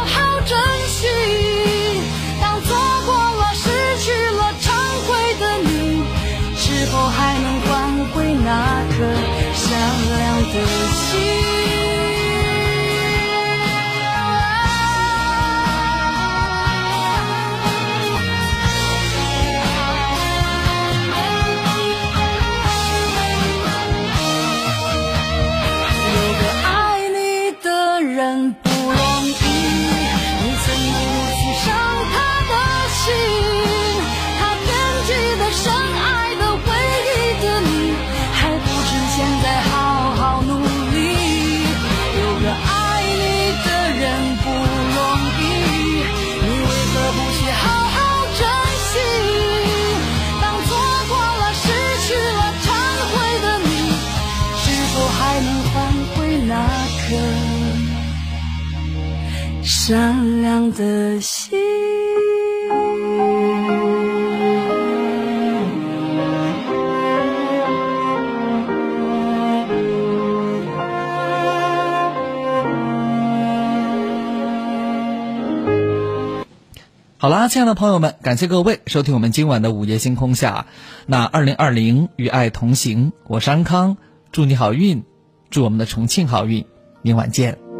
我还能换回？那颗善良的心。善良的心。好啦，亲爱的朋友们，感谢各位收听我们今晚的午夜星空下。那二零二零与爱同行，我是安康，祝你好运，祝我们的重庆好运，明晚见。